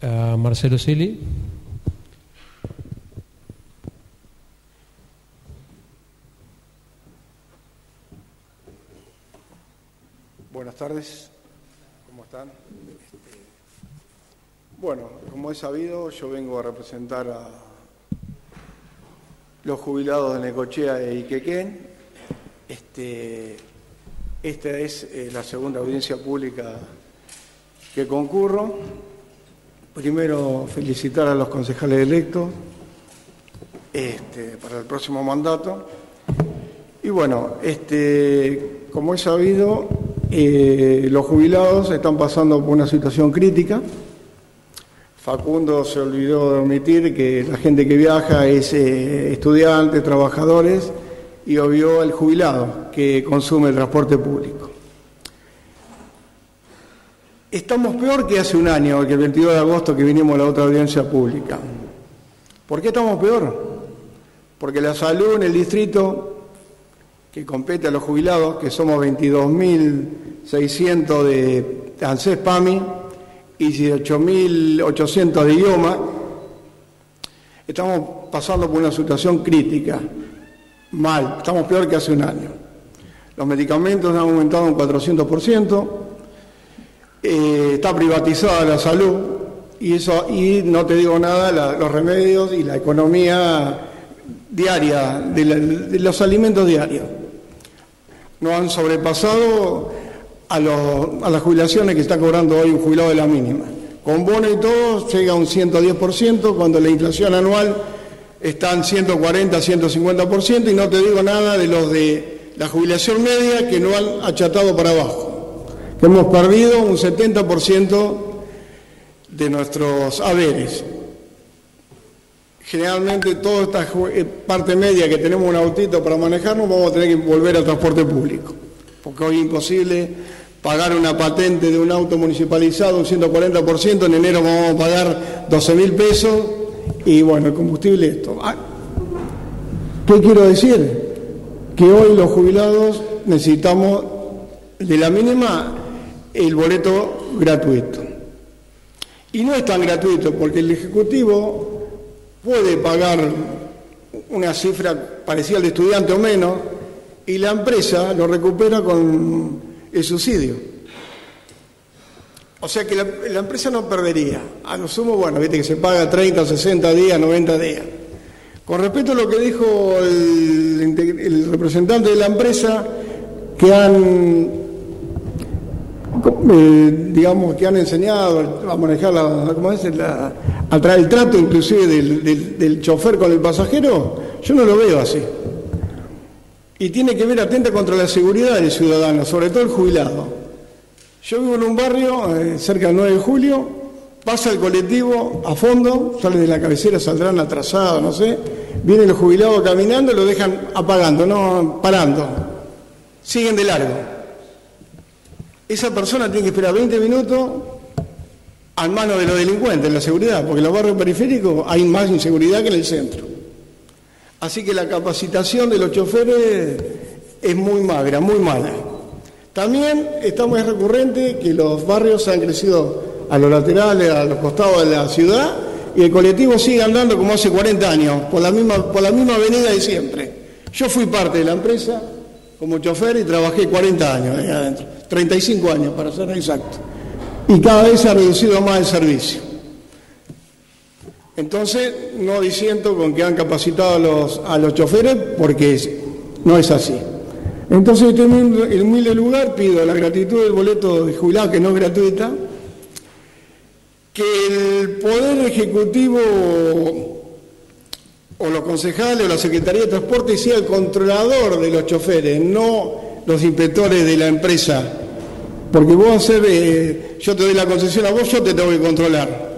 a Marcelo Sili. Buenas tardes, ¿cómo están? Este, Bueno, como es sabido, yo vengo a representar a los jubilados de Necochea e Iquequén. Este, esta es eh, la segunda audiencia pública que concurro. Primero, felicitar a los concejales electos este, para el próximo mandato. Y bueno, este, como es sabido, eh, los jubilados están pasando por una situación crítica. Facundo se olvidó de omitir que la gente que viaja es eh, estudiantes, trabajadores y obvió el jubilado que consume el transporte público. Estamos peor que hace un año, que el 22 de agosto que vinimos a la otra audiencia pública. ¿Por qué estamos peor? Porque la salud en el distrito que compete a los jubilados, que somos 22.600 de ANSES PAMI, y 18.800 de idioma, estamos pasando por una situación crítica, mal, estamos peor que hace un año. Los medicamentos han aumentado un 400%, eh, está privatizada la salud y eso y no te digo nada los remedios y la economía diaria de, los alimentos diarios no han sobrepasado a, las jubilaciones que está cobrando hoy un jubilado de la mínima. Con bono y todo llega a un 110% cuando la inflación anual está en 140, 150% y no te digo nada de los de la jubilación media que no han achatado para abajo. Que hemos perdido un 70% de nuestros haberes. Generalmente toda esta eh, parte media que tenemos un autito para manejarnos vamos a tener que volver al transporte público porque hoy es imposible pagar una patente de un auto municipalizado un 140%, en enero vamos a pagar 12 mil pesos y bueno, el combustible esto. Ah, ¿Qué quiero decir? Que hoy los jubilados necesitamos de la mínima el boleto gratuito. Y no es tan gratuito porque el Ejecutivo puede pagar una cifra parecida al estudiante o menos, y la empresa lo recupera con el subsidio. O sea que la, empresa no perdería. A lo sumo, bueno, viste que se paga 30, 60 días, 90 días. Con respecto a lo que dijo el, representante de la empresa, que han, eh, digamos, que han enseñado a manejar la, ¿cómo es? A traer el trato inclusive del, del chofer con el pasajero, yo no lo veo así y tiene que ver atenta contra la seguridad del ciudadano, sobre todo el jubilado. Yo vivo en un barrio eh, cerca del 9 de julio, pasa el colectivo a fondo, sale de la cabecera, saldrán atrasados, no sé, vienen los jubilados caminando lo dejan apagando, no parando, siguen de largo. Esa persona tiene que esperar 20 minutos a mano de los delincuentes, en la seguridad, porque en los barrios periféricos hay más inseguridad que en el centro. Así que la capacitación de los choferes es muy magra, muy mala. También está muy recurrente que los barrios han crecido a los laterales, a los costados de la ciudad, y el colectivo sigue andando como hace 40 años, por la misma, por la misma avenida de siempre. Yo fui parte de la empresa como chofer y trabajé 40 años ahí adentro, 35 años para ser exacto. Y cada vez se ha reducido más el servicio. Entonces, no diciendo con que han capacitado a los, a los choferes, porque no es así. Entonces, en este humilde lugar pido la gratitud del boleto de jubilado, que no es gratuita, que el Poder Ejecutivo o los concejales o la Secretaría de Transporte sea el controlador de los choferes, no los inspectores de la empresa. Porque vos hacer, eh, yo te doy la concesión a vos, yo te tengo que controlar.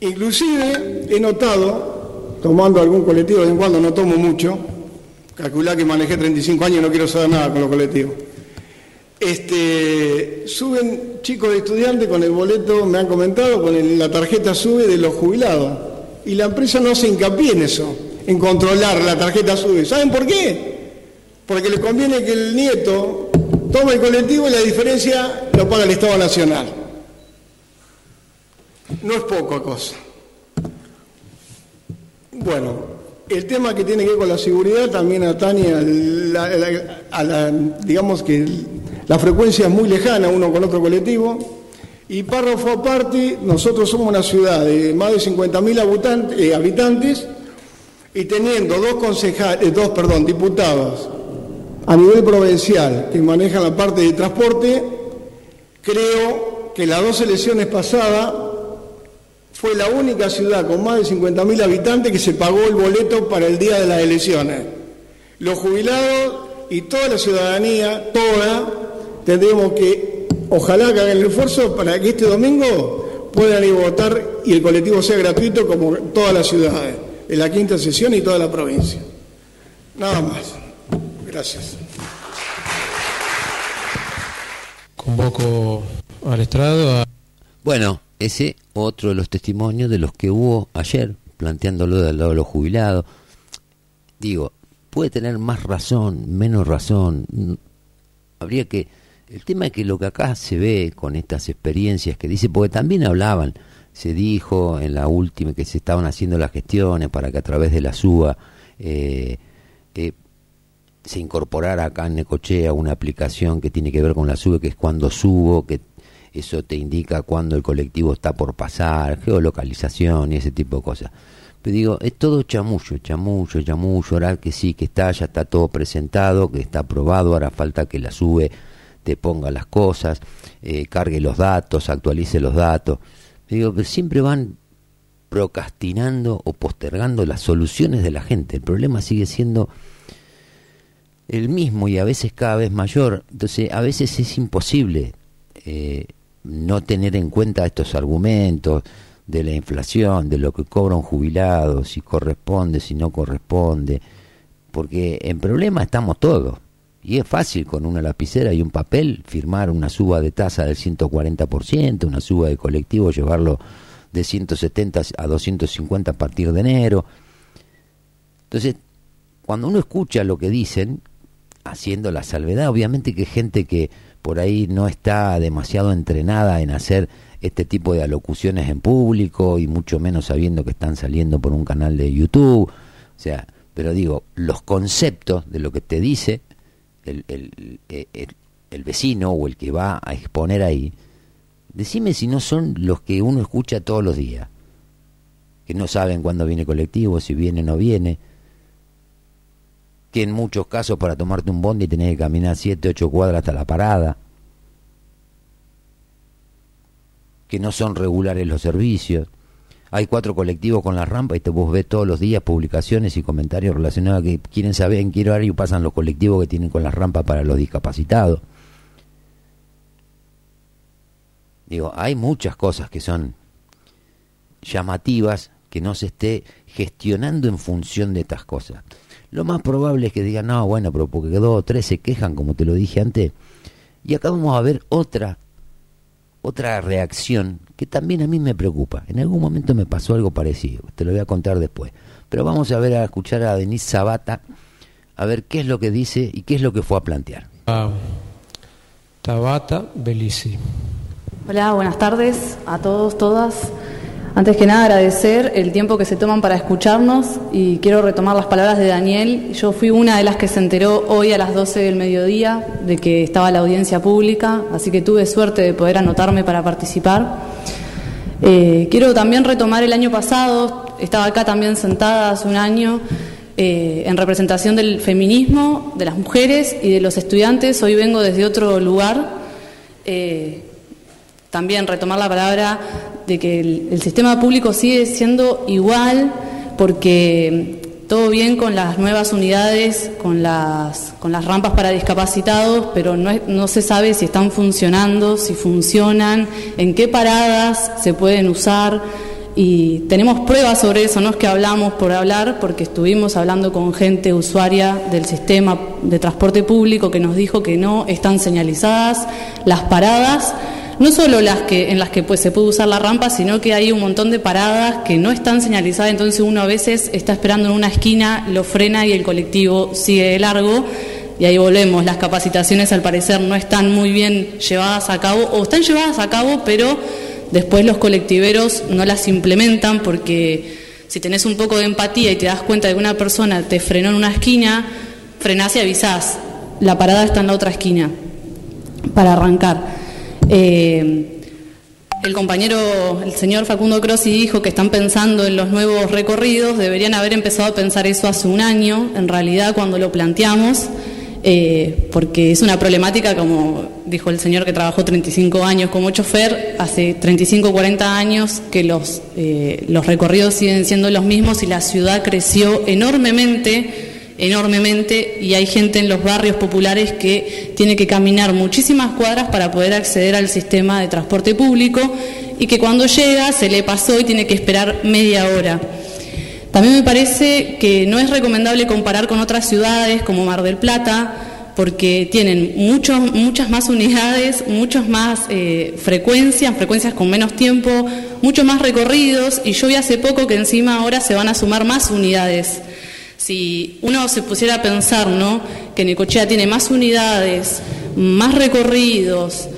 Inclusive he notado, tomando algún colectivo de vez en cuando, no tomo mucho, calcular que manejé 35 años y no quiero saber nada con los colectivos. Este, suben chicos de estudiantes con el boleto, me han comentado, con la tarjeta sube de los jubilados. Y la empresa no se hincapié en eso, en controlar la tarjeta sube. ¿Saben por qué? Porque le conviene que el nieto tome el colectivo y la diferencia lo paga el Estado Nacional no es poca cosa. Bueno, el tema que tiene que ver con la seguridad también atañe a la, digamos que la frecuencia es muy lejana uno con otro colectivo. Y párrafo aparte, nosotros somos una ciudad de más de 50.000 habitantes, eh, habitantes y teniendo dos concejales, dos, perdón, diputados a nivel provincial que manejan la parte de transporte, creo que las dos elecciones pasadas fue la única ciudad con más de 50.000 habitantes que se pagó el boleto para el día de las elecciones. Los jubilados y toda la ciudadanía, toda, tendremos que, ojalá que hagan el esfuerzo para que este domingo puedan ir a votar y el colectivo sea gratuito como todas las ciudades, en la quinta sesión y toda la provincia. Nada más. Gracias. Convoco al estrado a... Bueno, ese otro de los testimonios de los que hubo ayer, planteándolo del lado de los jubilados. Digo, puede tener más razón, menos razón. Habría que... El tema es que lo que acá se ve con estas experiencias que dice, porque también hablaban, se dijo en la última que se estaban haciendo las gestiones para que a través de la SUA eh, eh, se incorporara acá en Necochea una aplicación que tiene que ver con la SUBE, que es cuando subo, que eso te indica cuando el colectivo está por pasar, geolocalización y ese tipo de cosas. Pero digo, es todo chamullo, chamullo, chamullo, ahora que sí, que está, ya está todo presentado, que está aprobado, ahora falta que la SUBE te ponga las cosas, eh, cargue los datos, actualice los datos. Digo, pero siempre van procrastinando o postergando las soluciones de la gente. El problema sigue siendo el mismo y a veces cada vez mayor. Entonces, a veces es imposible eh, no tener en cuenta estos argumentos de la inflación, de lo que cobra un jubilado, si corresponde, si no corresponde, porque en problema estamos todos. Y es fácil con una lapicera y un papel firmar una suba de tasa del 140%, una suba de colectivo, llevarlo de 170 a 250 a partir de enero. Entonces, cuando uno escucha lo que dicen, haciendo la salvedad. Obviamente que gente que por ahí no está demasiado entrenada en hacer este tipo de alocuciones en público y mucho menos sabiendo que están saliendo por un canal de YouTube. O sea, pero digo, los conceptos de lo que te dice el, el, el, el vecino o el que va a exponer ahí, decime si no son los que uno escucha todos los días, que no saben cuándo viene colectivo, si viene o no viene, que en muchos casos para tomarte un bondi tenés que caminar 7, 8 cuadras hasta la parada, que no son regulares los servicios. Hay cuatro colectivos con la rampa y te vos ves todos los días publicaciones y comentarios relacionados a que quieren saber en qué horario pasan los colectivos que tienen con la rampa para los discapacitados. Digo, hay muchas cosas que son llamativas que no se esté gestionando en función de estas cosas. Lo más probable es que digan, no, bueno, pero porque dos o tres se quejan, como te lo dije antes. Y acá vamos a ver otra, otra reacción que también a mí me preocupa. En algún momento me pasó algo parecido, te lo voy a contar después. Pero vamos a ver, a escuchar a Denise Sabata, a ver qué es lo que dice y qué es lo que fue a plantear. a Tabata Belici. Hola, buenas tardes a todos, todas. Antes que nada agradecer el tiempo que se toman para escucharnos y quiero retomar las palabras de Daniel. Yo fui una de las que se enteró hoy a las 12 del mediodía de que estaba la audiencia pública, así que tuve suerte de poder anotarme para participar. Eh, quiero también retomar el año pasado, estaba acá también sentada hace un año eh, en representación del feminismo, de las mujeres y de los estudiantes. Hoy vengo desde otro lugar. Eh, también retomar la palabra de que el, sistema público sigue siendo igual porque todo bien con las nuevas unidades, con las, con las rampas para discapacitados, pero no, es, no se sabe si están funcionando, si funcionan, en qué paradas se pueden usar. Y tenemos pruebas sobre eso, no es que hablamos por hablar, porque estuvimos hablando con gente usuaria del sistema de transporte público que nos dijo que no están señalizadas las paradas no solo las que en las que pues se puede usar la rampa, sino que hay un montón de paradas que no están señalizadas, entonces uno a veces está esperando en una esquina, lo frena y el colectivo sigue de largo. Y ahí volvemos, las capacitaciones al parecer no están muy bien llevadas a cabo, o están llevadas a cabo, pero después los colectiveros no las implementan porque si tenés un poco de empatía y te das cuenta de que una persona te frenó en una esquina, frenás y avisás, la parada está en la otra esquina para arrancar. Eh, El compañero, el señor Facundo Crossi dijo que están pensando en los nuevos recorridos, deberían haber empezado a pensar eso hace un año, en realidad cuando lo planteamos, eh, porque es una problemática, como dijo el señor que trabajó 35 años como chofer, hace 35 o 40 años que los, eh, los recorridos siguen siendo los mismos y la ciudad creció enormemente enormemente y hay gente en los barrios populares que tiene que caminar muchísimas cuadras para poder acceder al sistema de transporte público y que cuando llega se le pasó y tiene que esperar media hora. También me parece que no es recomendable comparar con otras ciudades como Mar del Plata, porque tienen muchos, muchas más unidades, muchas más eh, frecuencias, frecuencias con menos tiempo, muchos más recorridos, y yo vi hace poco que encima ahora se van a sumar más unidades. Si uno se pusiera a pensar, ¿no? Que Necochea tiene más unidades, más recorridos,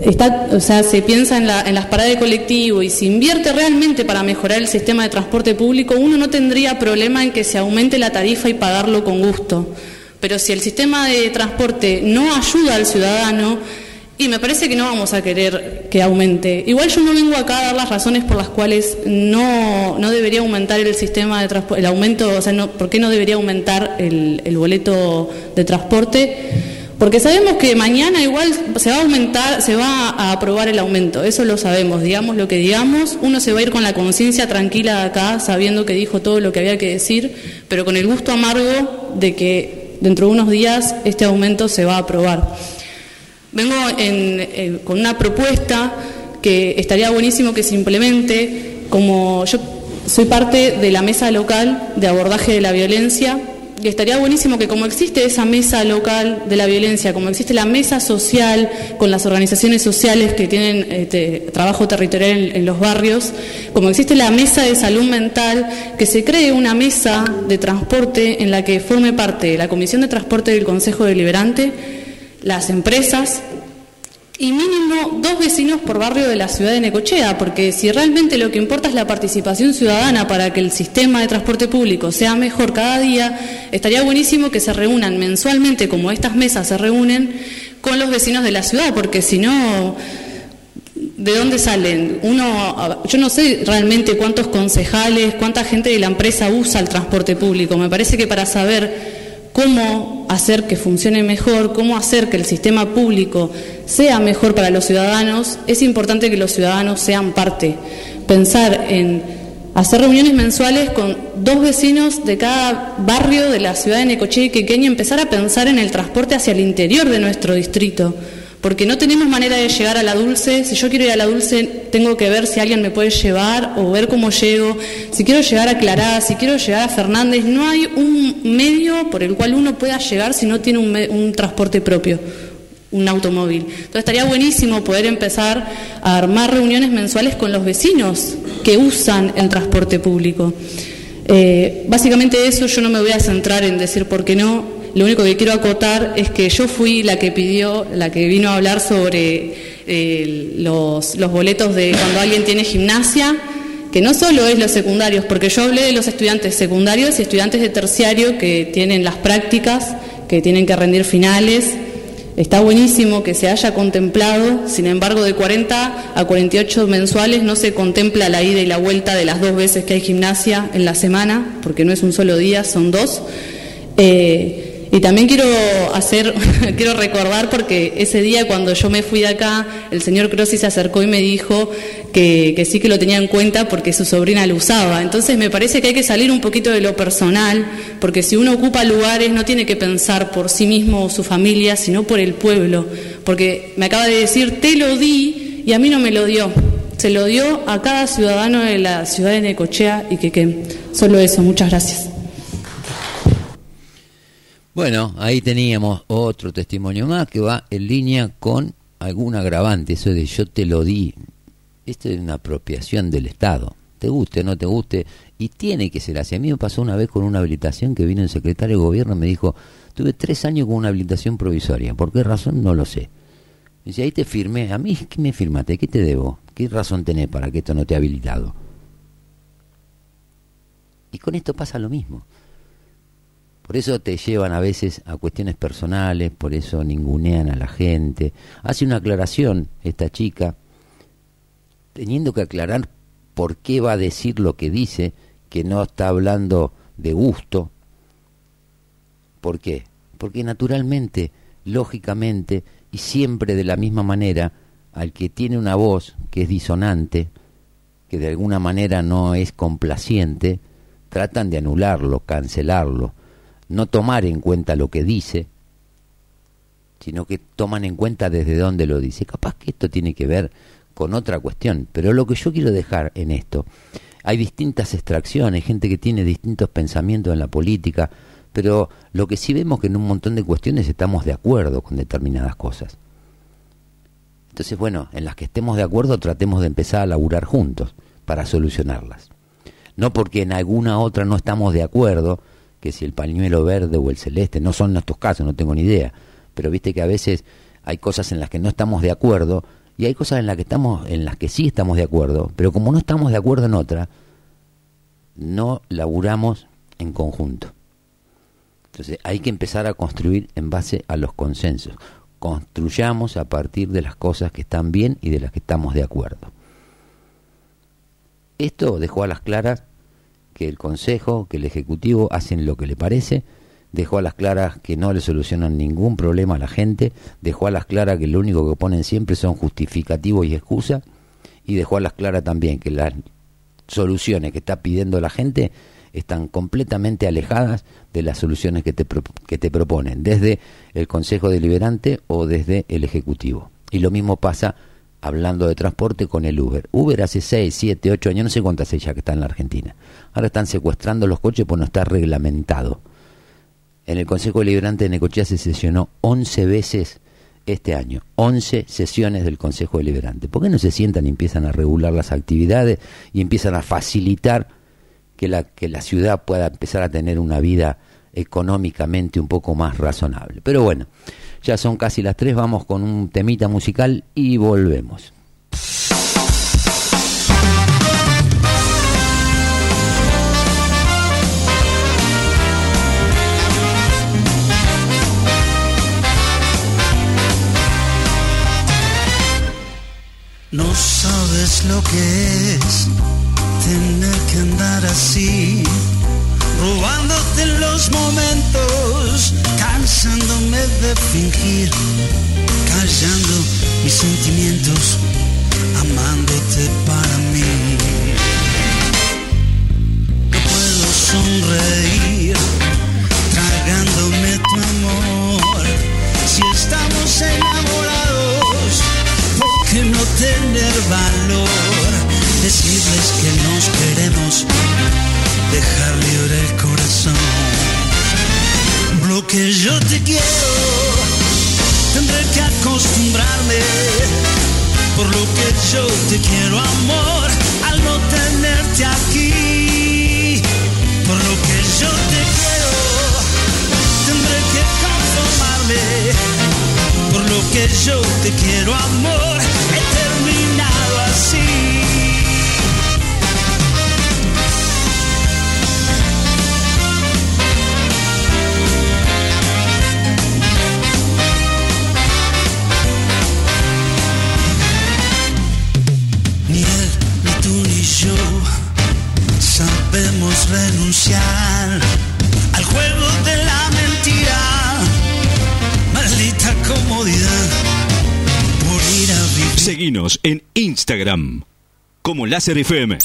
Está, o sea, se piensa en, las paradas de colectivo y se invierte realmente para mejorar el sistema de transporte público, uno no tendría problema en que se aumente la tarifa y pagarlo con gusto. Pero si el sistema de transporte no ayuda al ciudadano, y me parece que no vamos a querer que aumente. Igual yo no vengo acá a dar las razones por las cuales no, no debería aumentar el sistema de transporte, el aumento, o sea, no, ¿por qué no debería aumentar el, el boleto de transporte? Porque sabemos que mañana igual se va a aumentar, se va a aprobar el aumento, eso lo sabemos, digamos lo que digamos, uno se va a ir con la conciencia tranquila de acá, sabiendo que dijo todo lo que había que decir, pero con el gusto amargo de que dentro de unos días este aumento se va a aprobar. Vengo eh, con una propuesta que estaría buenísimo que se implemente, como yo soy parte de la mesa local de abordaje de la violencia, y estaría buenísimo que como existe esa mesa local de la violencia, como existe la mesa social con las organizaciones sociales que tienen este, trabajo territorial en, los barrios, como existe la mesa de salud mental, que se cree una mesa de transporte en la que forme parte la Comisión de Transporte del Consejo Deliberante, las empresas, y mínimo dos vecinos por barrio de la ciudad de Necochea, porque si realmente lo que importa es la participación ciudadana para que el sistema de transporte público sea mejor cada día, estaría buenísimo que se reúnan mensualmente, como estas mesas se reúnen, con los vecinos de la ciudad, porque si no, ¿de dónde salen? Uno, yo no sé realmente cuántos concejales, cuánta gente de la empresa usa el transporte público. Me parece que para saber cómo hacer que funcione mejor, cómo hacer que el sistema público sea mejor para los ciudadanos, es importante que los ciudadanos sean parte. Pensar en hacer reuniones mensuales con dos vecinos de cada barrio de la ciudad de Necochea y Quequeña, empezar a pensar en el transporte hacia el interior de nuestro distrito porque no tenemos manera de llegar a la dulce. Si yo quiero ir a la dulce, tengo que ver si alguien me puede llevar o ver cómo llego. Si quiero llegar a Clará, si quiero llegar a Fernández, no hay un medio por el cual uno pueda llegar si no tiene un, transporte propio un automóvil. Entonces estaría buenísimo poder empezar a armar reuniones mensuales con los vecinos que usan el transporte público. Eh, básicamente eso yo no me voy a centrar en decir por qué no, lo único que quiero acotar es que yo fui la que pidió, la que vino a hablar sobre eh, los, boletos de cuando alguien tiene gimnasia, que no solo es los secundarios, porque yo hablé de los estudiantes secundarios y estudiantes de terciario que tienen las prácticas, que tienen que rendir finales. Está buenísimo que se haya contemplado, sin embargo, de 40 a 48 mensuales no se contempla la ida y la vuelta de las dos veces que hay gimnasia en la semana, porque no es un solo día, son dos. Eh, y también quiero hacer, quiero recordar porque ese día cuando yo me fui de acá, el señor Crossi se acercó y me dijo que, que, sí que lo tenía en cuenta porque su sobrina lo usaba. Entonces me parece que hay que salir un poquito de lo personal, porque si uno ocupa lugares no tiene que pensar por sí mismo o su familia, sino por el pueblo. Porque me acaba de decir, te lo di y a mí no me lo dio. Se lo dio a cada ciudadano de la ciudad de Necochea y que, que solo eso. Muchas gracias. Bueno, ahí teníamos otro testimonio más que va en línea con algún agravante, eso de yo te lo di. Esto es una apropiación del Estado, te guste no te guste, y tiene que ser así. A mí me pasó una vez con una habilitación que vino el secretario de gobierno y me dijo, tuve tres años con una habilitación provisoria, ¿por qué razón? No lo sé. Dice, ahí te firmé, a mí, ¿qué me firmaste? ¿Qué te debo? ¿Qué razón tenés para que esto no te ha habilitado? Y con esto pasa lo mismo. Por eso te llevan a veces a cuestiones personales, por eso ningunean a la gente. Hace una aclaración esta chica teniendo que aclarar por qué va a decir lo que dice, que no está hablando de gusto. ¿Por qué? Porque naturalmente, lógicamente y siempre de la misma manera, al que tiene una voz que es disonante, que de alguna manera no es complaciente, tratan de anularlo, cancelarlo, no tomar en cuenta lo que dice, sino que toman en cuenta desde dónde lo dice. Capaz que esto tiene que ver con otra cuestión, pero lo que yo quiero dejar en esto, hay distintas extracciones, gente que tiene distintos pensamientos en la política, pero lo que sí vemos que en un montón de cuestiones estamos de acuerdo con determinadas cosas. Entonces, bueno, en las que estemos de acuerdo tratemos de empezar a laburar juntos para solucionarlas. No porque en alguna otra no estamos de acuerdo, que si el pañuelo verde o el celeste, no son nuestros casos, no tengo ni idea, pero viste que a veces hay cosas en las que no estamos de acuerdo y hay cosas en las que estamos en las que sí estamos de acuerdo, pero como no estamos de acuerdo en otra, no laburamos en conjunto. Entonces hay que empezar a construir en base a los consensos construyamos a partir de las cosas que están bien y de las que estamos de acuerdo. Esto dejó a las claras que el Consejo, que el Ejecutivo hacen lo que le parece, dejó a las claras que no le solucionan ningún problema a la gente, dejó a las claras que lo único que ponen siempre son justificativos y excusas, y dejó a las claras también que las soluciones que está pidiendo la gente están completamente alejadas de las soluciones que te, que te proponen, desde el Consejo Deliberante o desde el Ejecutivo. Y lo mismo pasa hablando de transporte con el Uber. Uber hace 6, 7, 8 años, no sé cuántas ya que está en la Argentina. Ahora están secuestrando los coches porque no está reglamentado. En el Consejo Deliberante de Necochea se sesionó 11 veces este año, 11 sesiones del Consejo Deliberante. ¿Por qué no se sientan y empiezan a regular las actividades y empiezan a facilitar que la, que la ciudad pueda empezar a tener una vida económicamente un poco más razonable. Pero bueno, ya son casi las tres, vamos con un temita musical y volvemos. No sabes lo que es tener que andar así, robándote los momentos, cansándome de fingir, callando mis sentimientos, amándote para mí. No puedo sonreír, tragándome tu amor, si estamos enamorados, ¿por qué no tener valor? decirles que nos queremos, dejar libre el corazón. Lo que yo te quiero, tendré que acostumbrarme. Por lo que yo te quiero, amor, al no tenerte aquí. Por lo que yo te quiero, tendré que conformarme. Por lo que yo te quiero, amor, sabemos renunciar al juego de la mentira. Maldita comodidad por ir a vivir. Seguinos en Instagram como Láser FM.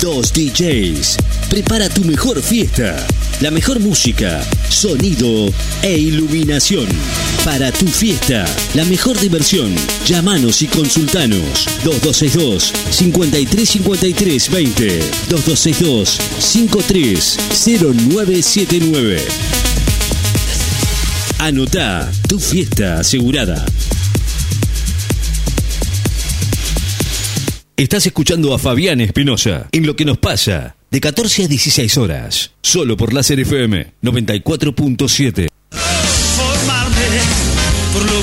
Dos DJs. Prepara tu mejor fiesta. La mejor música, sonido e iluminación. Para tu fiesta, la mejor diversión. Llámanos y consultanos. 2262 5353 20 2262 530979. Anota tu fiesta asegurada. Estás escuchando a Fabián Espinosa en Lo que nos pasa, de 14 a 16 horas, solo por Láser FM 94.7.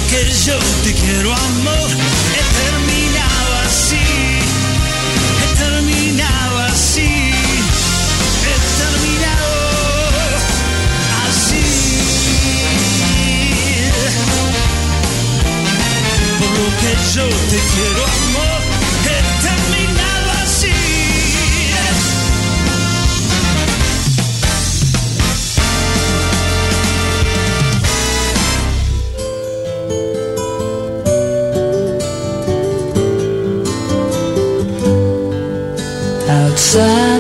Que yo te quiero, amor. He terminado así, he terminado así, he terminado así. Por lo que yo te quiero amor, passar.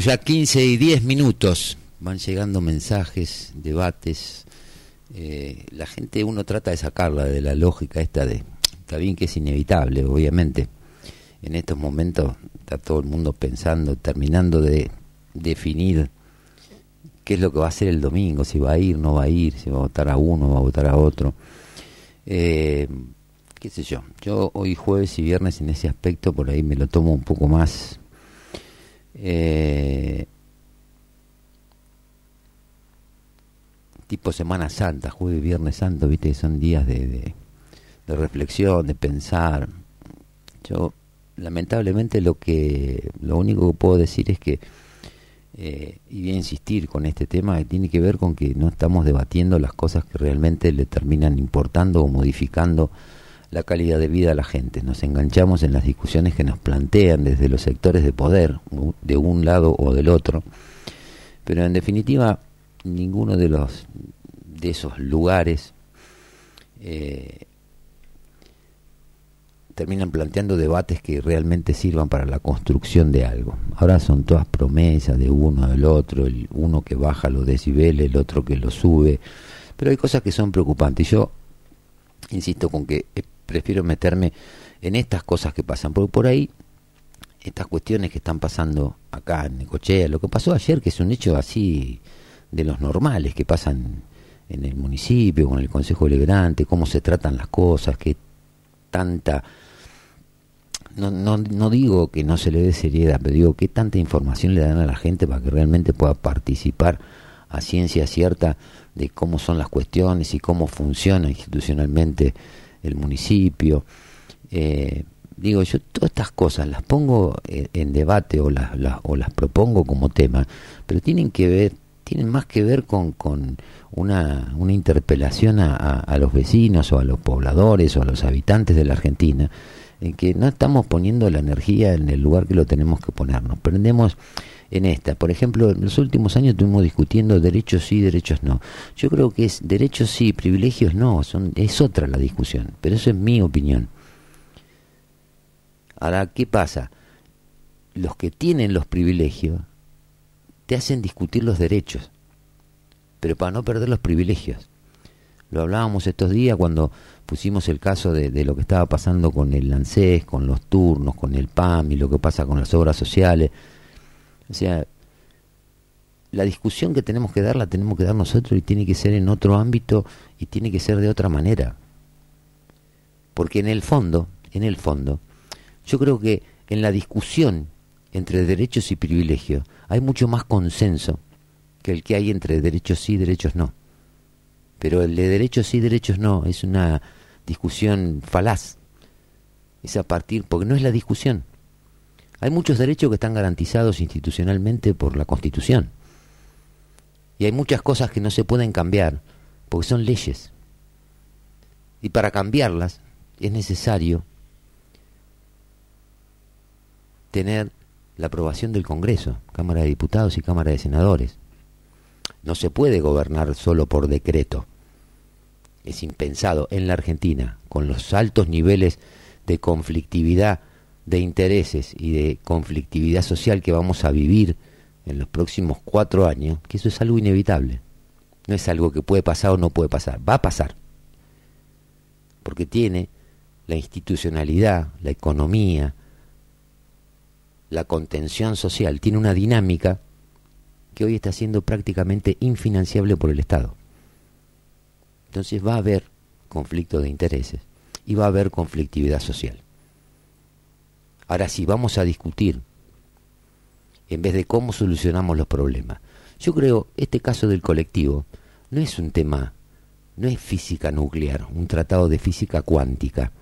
Ya 15 y 10 minutos. Van llegando mensajes, debates. Eh, la gente, uno trata de sacarla de la lógica esta de. Está bien que es inevitable, obviamente. En estos momentos está todo el mundo pensando, terminando de definir qué es lo que va a hacer el domingo, si va a ir, no va a ir, si va a votar a uno, va a votar a otro. Eh, qué sé yo, yo hoy jueves y viernes en ese aspecto por ahí me lo tomo un poco más eh, tipo Semana Santa, jueves y viernes santo, viste, son días de, de, reflexión, de pensar. Yo lamentablemente lo que lo único que puedo decir es que eh, y voy a insistir con este tema que tiene que ver con que no estamos debatiendo las cosas que realmente le terminan importando o modificando la calidad de vida a la gente. Nos enganchamos en las discusiones que nos plantean desde los sectores de poder, de un lado o del otro. Pero en definitiva, ninguno de los de esos lugares eh, terminan planteando debates que realmente sirvan para la construcción de algo. Ahora son todas promesas de uno, del otro, el uno que baja los decibeles, el otro que lo sube, pero hay cosas que son preocupantes. Yo insisto con que eh, prefiero meterme en estas cosas que pasan, porque por ahí estas cuestiones que están pasando acá en Necochea, lo que pasó ayer, que es un hecho así de los normales que pasan en el municipio, con el Consejo Deliberante, cómo se tratan las cosas, que tanta no, no, no digo que no se le dé seriedad, pero digo que tanta información le dan a la gente para que realmente pueda participar a ciencia cierta de cómo son las cuestiones y cómo funciona institucionalmente el municipio. Eh, digo, yo todas estas cosas las pongo en, debate o las, o las propongo como tema, pero tienen que ver, tienen más que ver con, con una, una interpelación a, a, a los vecinos o a los pobladores o a los habitantes de la Argentina en que no estamos poniendo la energía en el lugar que lo tenemos que poner. Nos prendemos en esta. Por ejemplo, en los últimos años estuvimos discutiendo derechos sí, derechos no. Yo creo que es derechos sí, privilegios no. Son, es otra la discusión, pero eso es mi opinión. Ahora, ¿qué pasa? Los que tienen los privilegios te hacen discutir los derechos, pero para no perder los privilegios. Lo hablábamos estos días cuando pusimos el caso de, lo que estaba pasando con el ANSES, con los turnos, con el PAM y lo que pasa con las obras sociales. O sea, la discusión que tenemos que dar la tenemos que dar nosotros y tiene que ser en otro ámbito y tiene que ser de otra manera. Porque en el fondo, en el fondo, yo creo que en la discusión entre derechos y privilegios hay mucho más consenso que el que hay entre derechos sí y derechos no. Pero el de derechos sí y derechos no es una discusión falaz. Es a partir, porque no es la discusión. Hay muchos derechos que están garantizados institucionalmente por la Constitución. Y hay muchas cosas que no se pueden cambiar porque son leyes. Y para cambiarlas es necesario tener la aprobación del Congreso, Cámara de Diputados y Cámara de Senadores. No se puede gobernar solo por decreto. Es impensado en la Argentina, con los altos niveles de conflictividad de intereses y de conflictividad social que vamos a vivir en los próximos cuatro años, que eso es algo inevitable. No es algo que puede pasar o no puede pasar. Va a pasar. Porque tiene la institucionalidad, la economía, la contención social, tiene una dinámica que hoy está siendo prácticamente infinanciable por el Estado. Entonces va a haber conflicto de intereses y va a haber conflictividad social. Ahora sí, vamos a discutir en vez de cómo solucionamos los problemas. Yo creo, este caso del colectivo no es un tema, no es física nuclear, un tratado de física cuántica.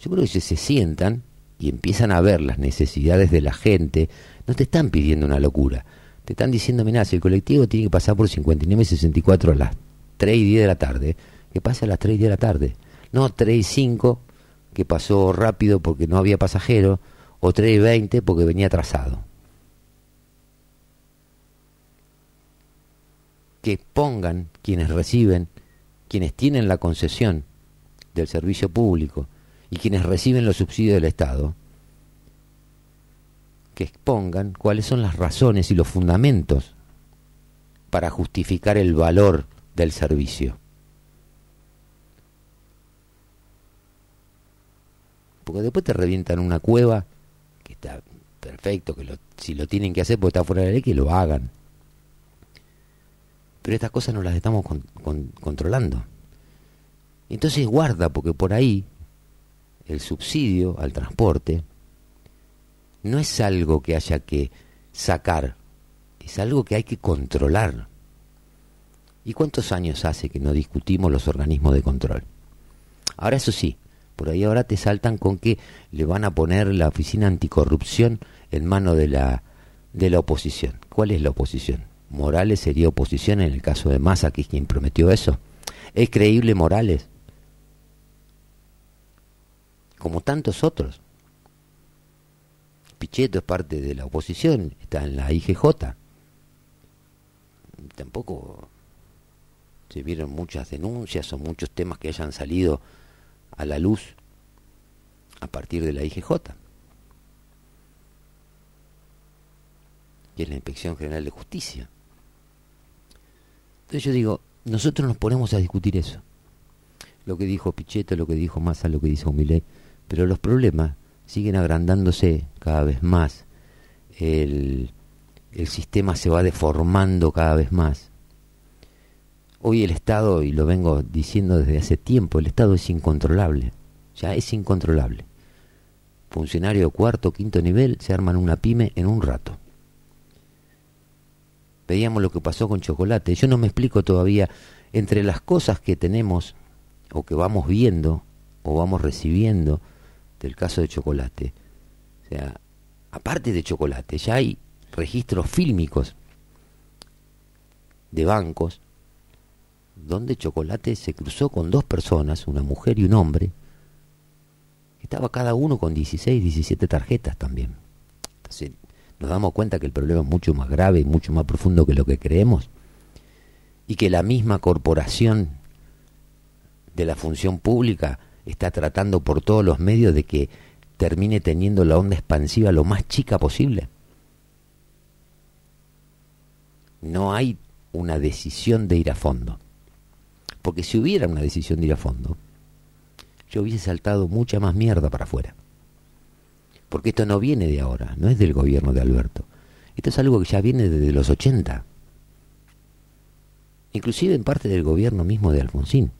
Yo creo que si se sientan y empiezan a ver las necesidades de la gente, no te están pidiendo una locura. Te están diciendo, mira, si el colectivo tiene que pasar por 59 y 64 a las 3 y 10 de la tarde, que pase a las 3 y 10 de la tarde. No 3 y 5 que pasó rápido porque no había pasajero, o 3 y 20 porque venía atrasado. Que pongan quienes reciben, quienes tienen la concesión del servicio público y quienes reciben los subsidios del Estado, que expongan cuáles son las razones y los fundamentos para justificar el valor del servicio. Porque después te revientan una cueva, que está perfecto, que lo- si lo tienen que hacer porque está fuera de la ley, que lo hagan. Pero estas cosas no las estamos con- con- controlando. Entonces guarda, porque por ahí el subsidio al transporte no es algo que haya que sacar, es algo que hay que controlar. ¿Y cuántos años hace que no discutimos los organismos de control? Ahora eso sí, por ahí ahora te saltan con que le van a poner la oficina anticorrupción en mano de la de la oposición. ¿Cuál es la oposición? Morales sería oposición en el caso de Massa, que es quien prometió eso. ¿Es creíble Morales? Como tantos otros. Pichetto es parte de la oposición, está en la IGJ. Tampoco se vieron muchas denuncias o muchos temas que hayan salido a la luz a partir de la IGJ. Y es la Inspección General de Justicia. Entonces yo digo, nosotros nos ponemos a discutir eso. Lo que dijo Pichetto, lo que dijo Massa, lo que dijo Milei. Pero los problemas siguen agrandándose cada vez más. El, el sistema se va deformando cada vez más. Hoy el Estado, y lo vengo diciendo desde hace tiempo, el Estado es incontrolable. Ya es incontrolable. Funcionario de cuarto, quinto nivel, se arman una pyme en un rato. Veíamos lo que pasó con chocolate. Yo no me explico todavía entre las cosas que tenemos o que vamos viendo o vamos recibiendo del caso de chocolate. O sea, aparte de chocolate, ya hay registros fílmicos de bancos donde chocolate se cruzó con dos personas, una mujer y un hombre, estaba cada uno con 16, 17 tarjetas también. Entonces, nos damos cuenta que el problema es mucho más grave y mucho más profundo que lo que creemos. Y que la misma corporación de la función pública está tratando por todos los medios de que termine teniendo la onda expansiva lo más chica posible. No hay una decisión de ir a fondo. Porque si hubiera una decisión de ir a fondo, yo hubiese saltado mucha más mierda para afuera. Porque esto no viene de ahora, no es del gobierno de Alberto. Esto es algo que ya viene desde los 80. Inclusive en parte del gobierno mismo de Alfonsín.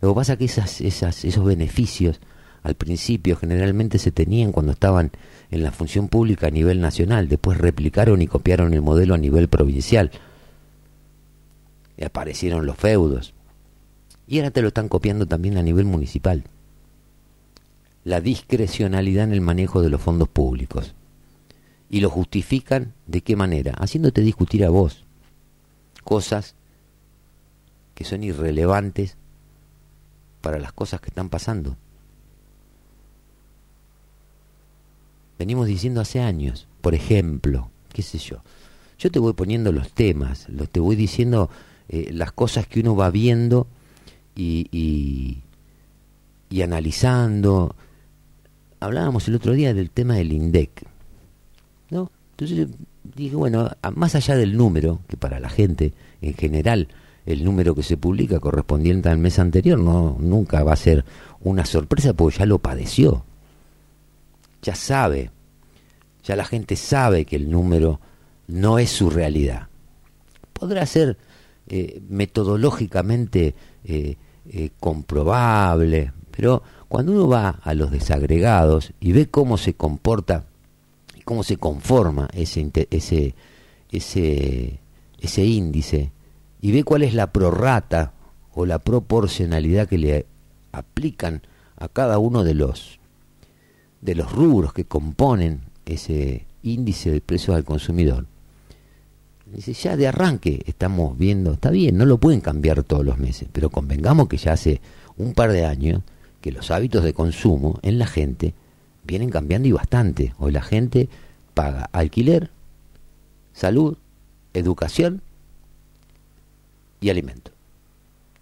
Lo que pasa es que esas, esas, esos beneficios al principio generalmente se tenían cuando estaban en la función pública a nivel nacional, después replicaron y copiaron el modelo a nivel provincial. Y aparecieron los feudos. Y ahora te lo están copiando también a nivel municipal. La discrecionalidad en el manejo de los fondos públicos. Y lo justifican de qué manera? Haciéndote discutir a vos cosas que son irrelevantes para las cosas que están pasando. Venimos diciendo hace años, por ejemplo, qué sé yo, yo te voy poniendo los temas, te voy diciendo eh, las cosas que uno va viendo y, y, analizando. Hablábamos el otro día del tema del INDEC, ¿no? Entonces dije, bueno, más allá del número, que para la gente en general el número que se publica correspondiente al mes anterior no nunca va a ser una sorpresa porque ya lo padeció. Ya sabe, ya la gente sabe que el número no es su realidad. Podrá ser eh, metodológicamente eh, eh, comprobable, pero cuando uno va a los desagregados y ve cómo se comporta y cómo se conforma ese, ese, ese, ese índice y ve cuál es la prorrata o la proporcionalidad que le aplican a cada uno de los de los rubros que componen ese índice de precios al consumidor. Dice, ya de arranque estamos viendo, está bien, no lo pueden cambiar todos los meses, pero convengamos que ya hace un par de años que los hábitos de consumo en la gente vienen cambiando y bastante. Hoy la gente paga alquiler, salud, educación y alimento.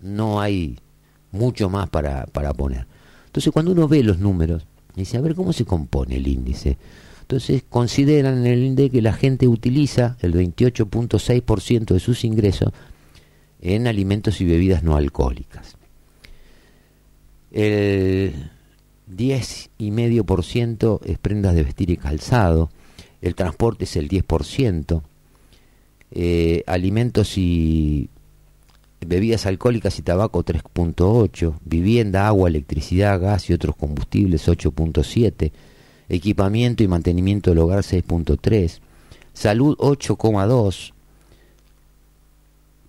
No hay mucho más para, para poner. Entonces cuando uno ve los números, dice, a ver cómo se compone el índice. Entonces consideran en el INDE que la gente utiliza el 28.6% de sus ingresos en alimentos y bebidas no alcohólicas. El 10,5% es prendas de vestir y calzado, el transporte es el 10%, eh, alimentos y bebidas alcohólicas y tabaco 3.8, vivienda, agua, electricidad, gas y otros combustibles 8.7, equipamiento y mantenimiento del hogar 6.3, salud 8,2.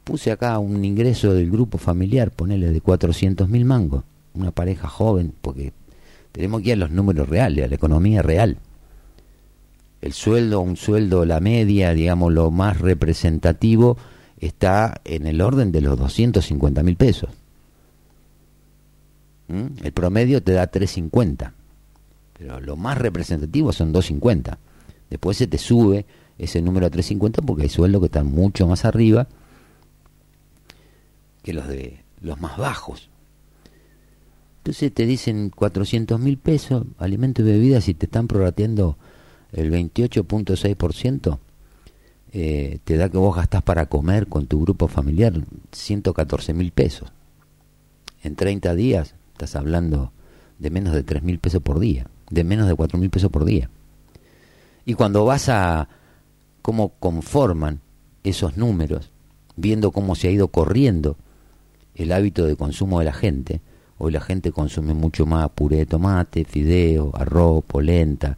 Puse acá un ingreso del grupo familiar, ponele de 400 mil mangos, una pareja joven, porque tenemos que ir a los números reales, a la economía real. El sueldo, un sueldo, la media, digamos, lo más representativo, está en el orden de los 250 mil pesos. ¿Mm? El promedio te da 350, pero lo más representativo son 250. Después se te sube ese número a 350 porque hay sueldos que están mucho más arriba que los de los más bajos. Entonces te dicen 400 mil pesos, alimento y bebidas, y te están prorrateando el 28.6%, eh, te da que vos gastás para comer con tu grupo familiar 114 mil pesos. En 30 días estás hablando de menos de 3 mil pesos por día, de menos de 4 mil pesos por día. Y cuando vas a cómo conforman esos números, viendo cómo se ha ido corriendo el hábito de consumo de la gente, hoy la gente consume mucho más puré de tomate, fideo, arroz, polenta,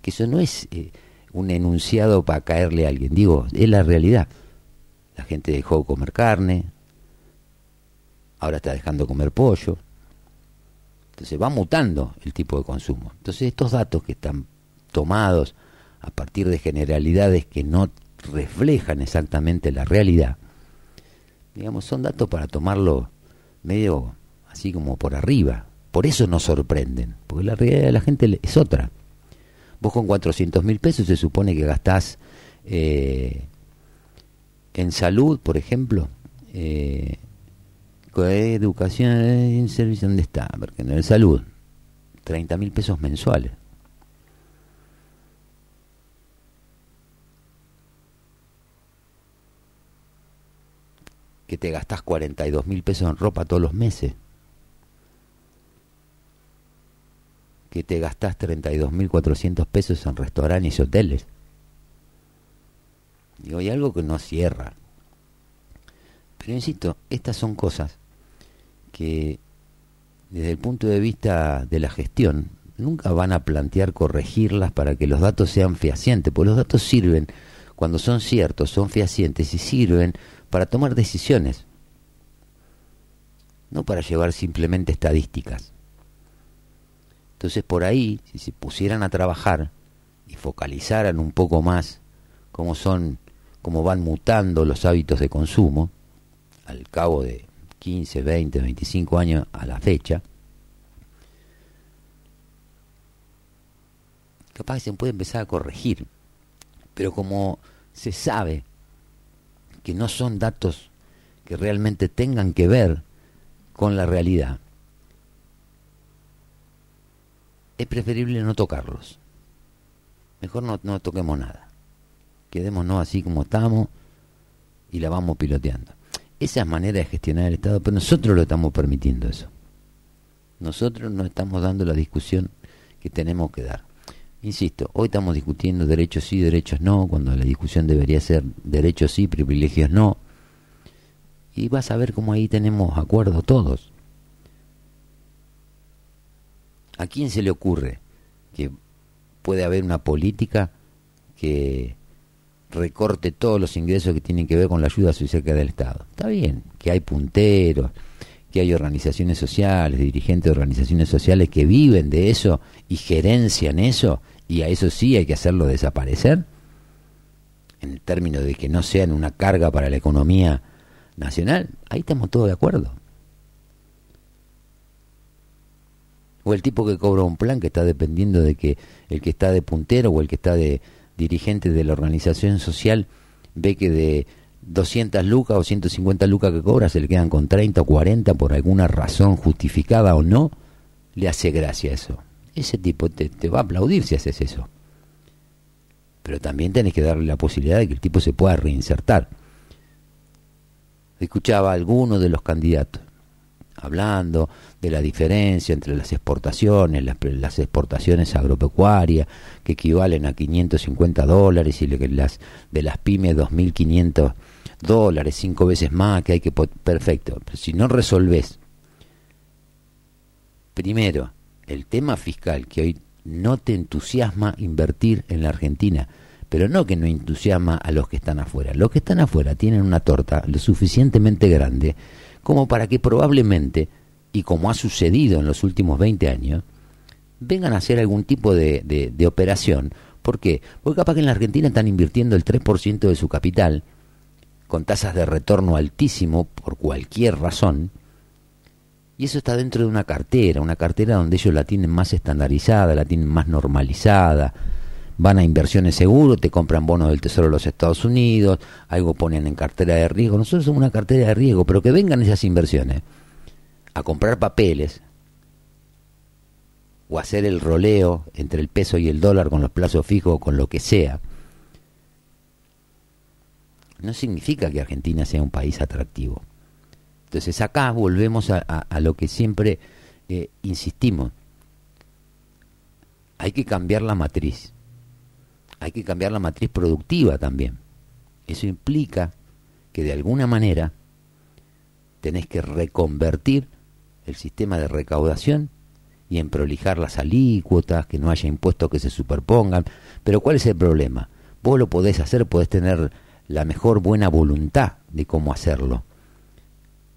que eso no es eh, un enunciado para caerle a alguien, digo, es la realidad. La gente dejó de comer carne, ahora está dejando de comer pollo. Entonces va mutando el tipo de consumo. Entonces estos datos que están tomados a partir de generalidades que no reflejan exactamente la realidad, digamos, son datos para tomarlo medio así como por arriba. Por eso nos sorprenden, porque la realidad de la gente es otra. Vos con 400 mil pesos se supone que gastás eh, en salud, por ejemplo, eh, educación, en servicio, ¿dónde está? Porque en el salud, 30 mil pesos mensuales. Que te gastás 42 mil pesos en ropa todos los meses. que te gastás 32.400 pesos en restaurantes y hoteles. Digo, hay algo que no cierra. Pero insisto, estas son cosas que desde el punto de vista de la gestión nunca van a plantear corregirlas para que los datos sean fehacientes, porque los datos sirven cuando son ciertos, son fehacientes y sirven para tomar decisiones, no para llevar simplemente estadísticas. Entonces por ahí, si se pusieran a trabajar y focalizaran un poco más cómo son, cómo van mutando los hábitos de consumo, al cabo de 15, 20, 25 años a la fecha, capaz que se puede empezar a corregir. Pero como se sabe que no son datos que realmente tengan que ver con la realidad, es preferible no tocarlos. Mejor no, no toquemos nada. Quedémonos así como estamos y la vamos piloteando. Esa es manera de gestionar el Estado, pero nosotros lo estamos permitiendo eso. Nosotros no estamos dando la discusión que tenemos que dar. Insisto, hoy estamos discutiendo derechos sí, derechos no, cuando la discusión debería ser derechos sí, privilegios no. Y vas a ver cómo ahí tenemos acuerdo todos. ¿A quién se le ocurre que puede haber una política que recorte todos los ingresos que tienen que ver con la ayuda social del Estado? Está bien, que hay punteros, que hay organizaciones sociales, dirigentes de organizaciones sociales que viven de eso y gerencian eso, y a eso sí hay que hacerlo desaparecer, en el término de que no sean una carga para la economía nacional, ahí estamos todos de acuerdo. o el tipo que cobra un plan que está dependiendo de que el que está de puntero o el que está de dirigente de la organización social ve que de 200 lucas o 150 lucas que cobra se le quedan con 30 o 40 por alguna razón justificada o no, le hace gracia eso. Ese tipo te, te va a aplaudir si haces eso. pero también tenés que darle la posibilidad de que el tipo se pueda reinsertar. Escuchaba a alguno de los candidatos hablando de la diferencia entre las exportaciones, las, las exportaciones agropecuarias, que equivalen a 550 dólares, y las de las pymes 2.500 dólares, cinco veces más, que hay que... Perfecto, si no resolves, primero, el tema fiscal, que hoy no te entusiasma invertir en la Argentina, pero no que no entusiasma a los que están afuera. Los que están afuera tienen una torta lo suficientemente grande como para que probablemente, y como ha sucedido en los últimos 20 años, vengan a hacer algún tipo de, de, operación. ¿Por qué? Porque capaz que en la Argentina están invirtiendo el 3% de su capital, con tasas de retorno altísimo por cualquier razón, y eso está dentro de una cartera, una cartera donde ellos la tienen más estandarizada, la tienen más normalizada, van a inversiones seguros, te compran bonos del Tesoro de los Estados Unidos, algo ponen en cartera de riesgo. Nosotros somos una cartera de riesgo, pero que vengan esas inversiones a comprar papeles o hacer el roleo entre el peso y el dólar con los plazos fijos o con lo que sea, no significa que Argentina sea un país atractivo. Entonces acá volvemos a, lo que siempre eh, insistimos. Hay que cambiar la matriz hay que cambiar la matriz productiva también. Eso implica que de alguna manera tenés que reconvertir el sistema de recaudación y en prolijar las alícuotas, que no haya impuestos que se superpongan. Pero ¿cuál es el problema? Vos lo podés hacer, podés tener la mejor buena voluntad de cómo hacerlo.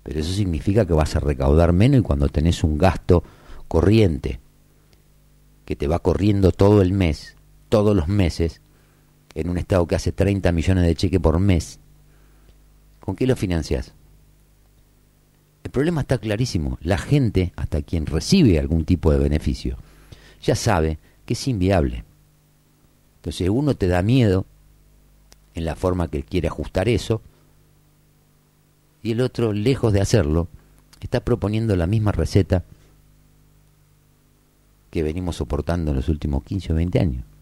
Pero eso significa que vas a recaudar menos y cuando tenés un gasto corriente que te va corriendo todo el mes, todos los meses en un Estado que hace 30 millones de cheques por mes, ¿con qué lo financias? El problema está clarísimo. La gente, hasta quien recibe algún tipo de beneficio, ya sabe que es inviable. Entonces uno te da miedo en la forma que quiere ajustar eso, y el otro, lejos de hacerlo, está proponiendo la misma receta que venimos soportando en los últimos 15 o 20 años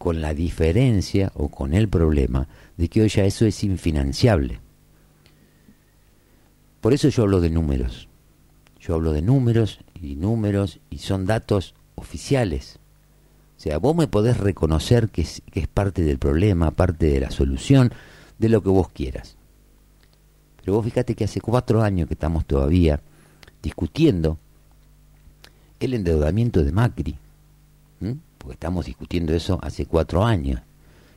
con la diferencia o con el problema de que hoy ya eso es infinanciable. Por eso yo hablo de números. Yo hablo de números y números y son datos oficiales. O sea, vos me podés reconocer que es, que es parte del problema, parte de la solución, de lo que vos quieras. Pero vos fíjate que hace cuatro años que estamos todavía discutiendo el endeudamiento de Macri porque estamos discutiendo eso hace cuatro años,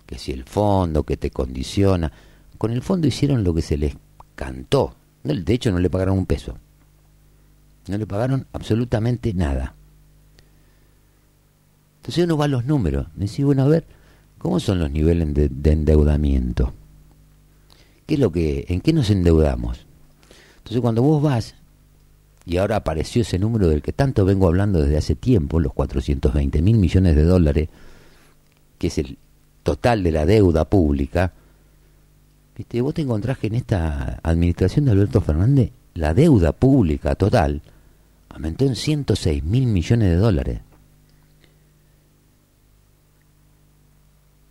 que si el fondo que te condiciona, con el fondo hicieron lo que se les cantó, de hecho no le pagaron un peso, no le pagaron absolutamente nada. Entonces uno va a los números, y dice, bueno, a ver, ¿cómo son los niveles de, de endeudamiento? ¿Qué es lo que, ¿En qué nos endeudamos? Entonces cuando vos vas y ahora apareció ese número del que tanto vengo hablando desde hace tiempo, los 420 mil millones de dólares, que es el total de la deuda pública, ¿viste? vos te encontrás que en esta administración de Alberto Fernández la deuda pública total aumentó en 106 mil millones de dólares.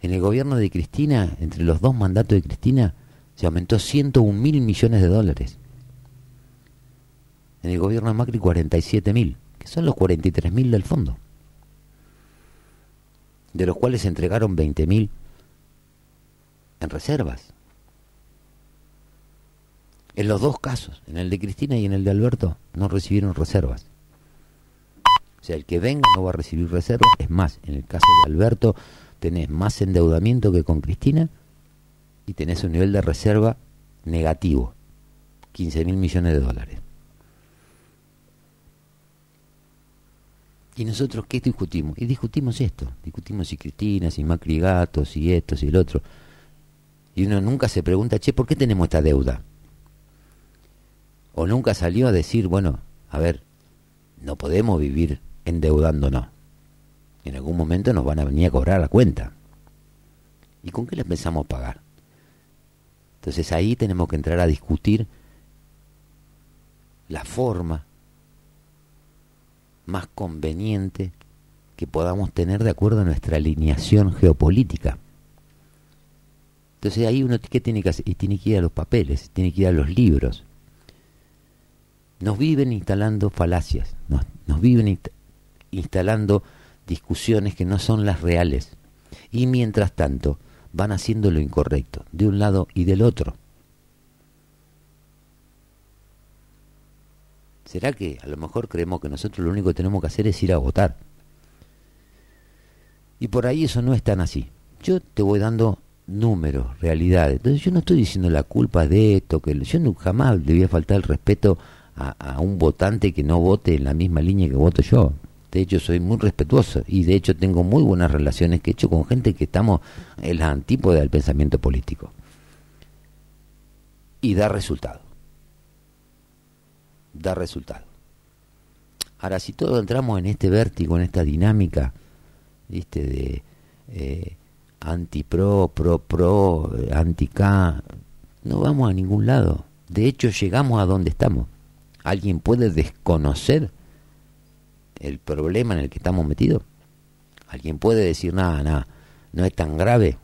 En el gobierno de Cristina, entre los dos mandatos de Cristina, se aumentó 101 mil millones de dólares en el gobierno de Macri 47.000, que son los 43.000 del fondo, de los cuales se entregaron 20.000 en reservas. En los dos casos, en el de Cristina y en el de Alberto, no recibieron reservas. O sea, el que venga no va a recibir reservas. Es más, en el caso de Alberto tenés más endeudamiento que con Cristina y tenés un nivel de reserva negativo, 15 mil millones de dólares. ¿Y nosotros qué discutimos? Y discutimos esto, discutimos si Cristina, si Macri Gato, si esto, si el otro. Y uno nunca se pregunta, che, ¿por qué tenemos esta deuda? O nunca salió a decir, bueno, a ver, no podemos vivir endeudándonos. En algún momento nos van a venir a cobrar la cuenta. ¿Y con qué les pensamos pagar? Entonces ahí tenemos que entrar a discutir la forma más conveniente que podamos tener de acuerdo a nuestra alineación geopolítica. Entonces ahí uno qué tiene que hacer, y tiene que ir a los papeles, tiene que ir a los libros. Nos viven instalando falacias, nos, nos viven inst- instalando discusiones que no son las reales. Y mientras tanto van haciendo lo incorrecto, de un lado y del otro. ¿Será que a lo mejor creemos que nosotros lo único que tenemos que hacer es ir a votar? Y por ahí eso no es tan así. Yo te voy dando números, realidades. Entonces yo no estoy diciendo la culpa de esto, que yo jamás le voy a faltar el respeto a, a un votante que no vote en la misma línea que voto yo. De hecho, soy muy respetuoso y de hecho tengo muy buenas relaciones que he hecho con gente que estamos en la antípoda del pensamiento político. Y da resultado. Da resultado. Ahora, si todos entramos en este vértigo, en esta dinámica, ¿viste? de eh, anti-pro, pro-pro, anti-K, no vamos a ningún lado. De hecho, llegamos a donde estamos. ¿Alguien puede desconocer el problema en el que estamos metidos? ¿Alguien puede decir, nada, nada, no es tan grave?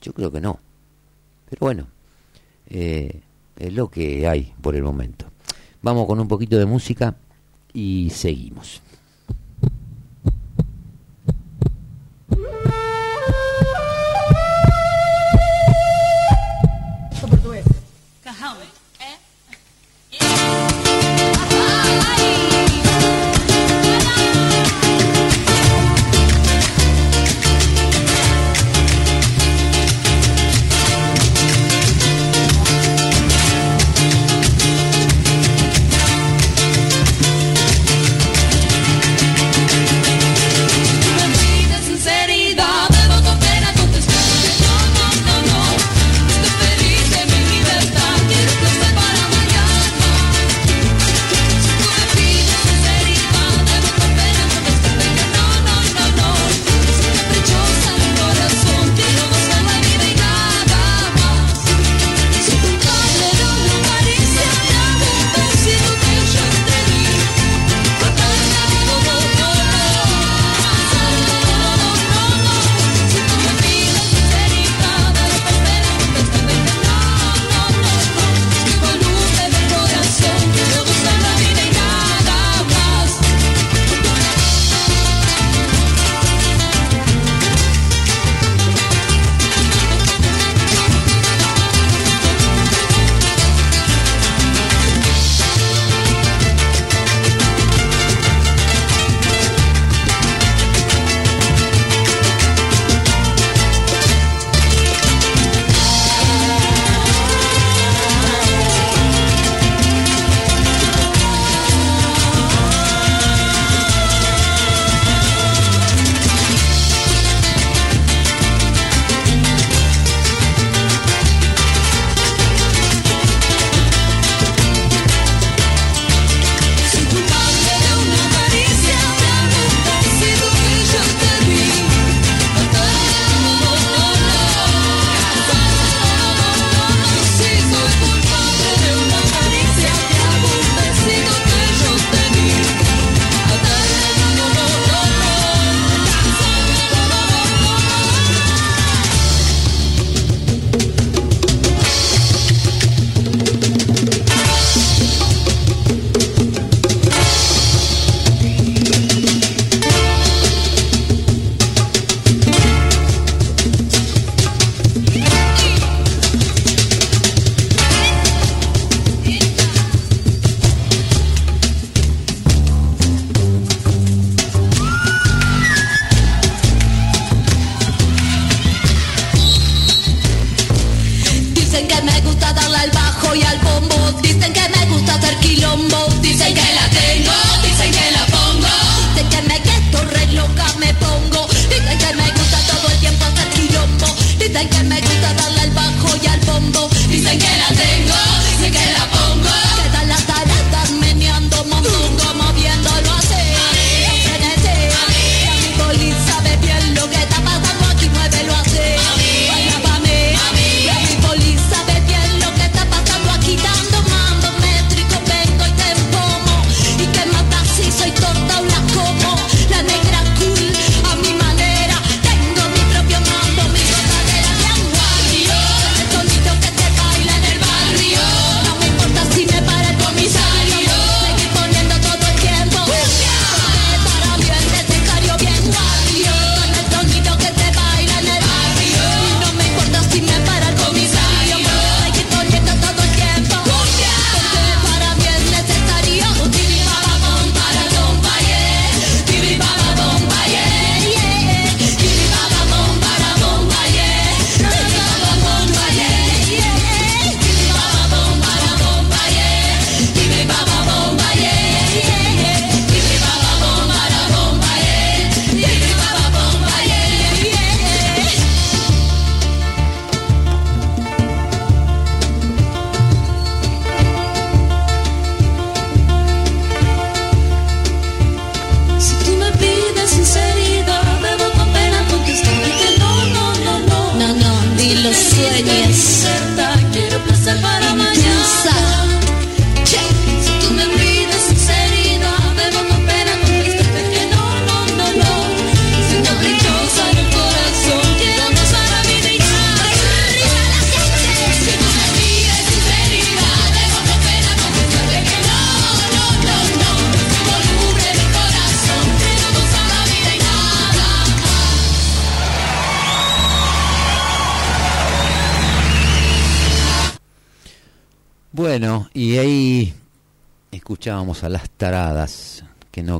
Yo creo que no. Pero bueno, eh, es lo que hay por el momento. Vamos con un poquito de música y seguimos.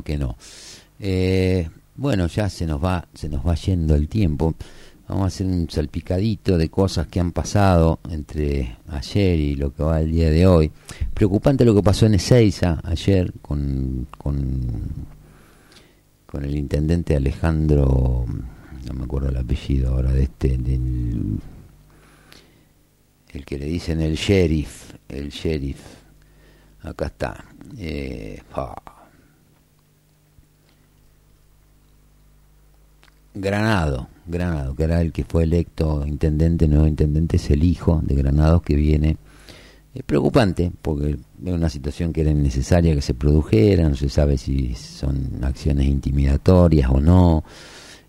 Que no. Eh, bueno, ya se nos va, se nos va yendo el tiempo. Vamos a hacer un salpicadito de cosas que han pasado entre ayer y lo que va el día de hoy. Preocupante lo que pasó en Ezeiza ayer con, con, con el intendente Alejandro, no me acuerdo el apellido ahora de este, del, el que le dicen el sheriff, el sheriff. Acá está. Eh, fa. Granado, Granado, que era el que fue electo intendente, nuevo intendente, es el hijo de Granados que viene. Es preocupante, porque es una situación que era innecesaria que se produjera, no se sabe si son acciones intimidatorias o no.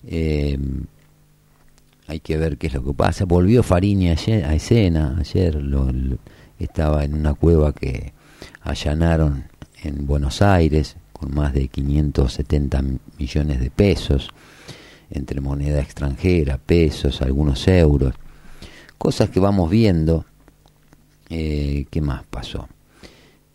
Eh, hay que ver qué es lo que pasa. Volvió Farini ayer, a escena, ayer lo- estaba en una cueva que allanaron en Buenos Aires con más de 570 millones de pesos entre moneda extranjera, pesos, algunos euros, cosas que vamos viendo. Eh, ¿Qué más pasó?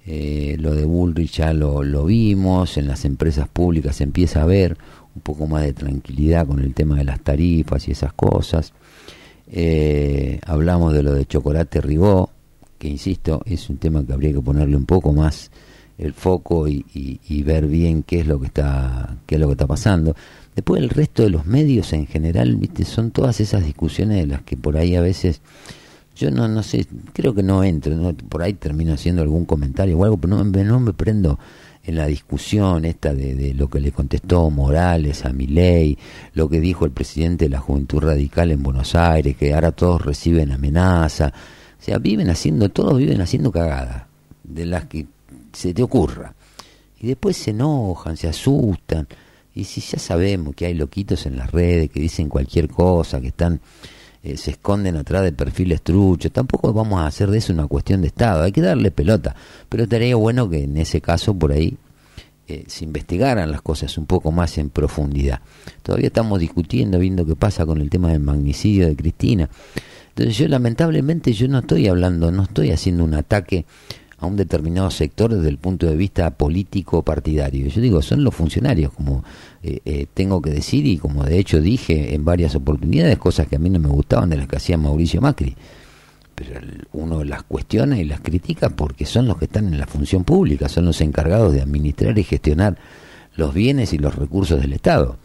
Eh, lo de Bullrich ya lo, lo vimos, en las empresas públicas se empieza a ver un poco más de tranquilidad con el tema de las tarifas y esas cosas. Eh, hablamos de lo de Chocolate Ribó, que insisto, es un tema que habría que ponerle un poco más el foco y, y- y ver bien qué es lo que está qué es lo que está pasando. Después el resto de los medios en general, viste, son todas esas discusiones de las que por ahí a veces yo no no sé, creo que no entro, ¿no? por ahí termino haciendo algún comentario o algo, pero no, me- no me prendo en la discusión esta de, de lo que le contestó Morales a Milei, lo que dijo el presidente de la Juventud Radical en Buenos Aires, que ahora todos reciben amenaza. O sea, viven haciendo, todos viven haciendo cagadas, de las que se te ocurra. Y después se enojan, se asustan. Y si ya sabemos que hay loquitos en las redes que dicen cualquier cosa, que están eh, se esconden atrás de perfiles truchos, tampoco vamos a hacer de eso una cuestión de Estado, hay que darle pelota. Pero estaría bueno que en ese caso por ahí eh, se investigaran las cosas un poco más en profundidad. Todavía estamos discutiendo, viendo qué pasa con el tema del magnicidio de Cristina. Entonces yo lamentablemente yo no estoy hablando, no estoy haciendo un ataque a un determinado sector desde el punto de vista político partidario. Yo digo, son los funcionarios, como eh, eh, tengo que decir y como de hecho dije en varias oportunidades, cosas que a mí no me gustaban de las que hacía Mauricio Macri. Pero uno las cuestiona y las critica porque son los que están en la función pública, son los encargados de administrar y gestionar los bienes y los recursos del Estado.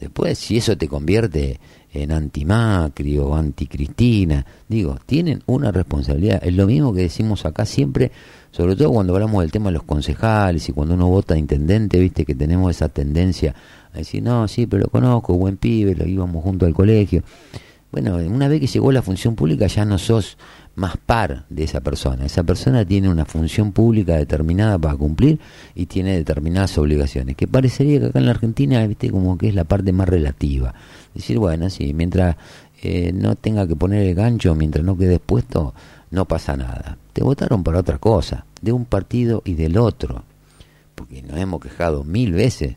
Después, si eso te convierte en anti-Macri o anti-Cristina, digo, tienen una responsabilidad. Es lo mismo que decimos acá siempre, sobre todo cuando hablamos del tema de los concejales y cuando uno vota intendente, viste que tenemos esa tendencia a decir, no, sí, pero lo conozco, buen pibe, lo íbamos junto al colegio. Bueno, una vez que llegó la función pública ya no sos más par de esa persona. Esa persona tiene una función pública determinada para cumplir y tiene determinadas obligaciones. Que parecería que acá en la Argentina, viste, como que es la parte más relativa. Decir, bueno, sí, mientras eh, no tenga que poner el gancho, mientras no quede expuesto, no pasa nada. Te votaron para otra cosa, de un partido y del otro. Porque nos hemos quejado mil veces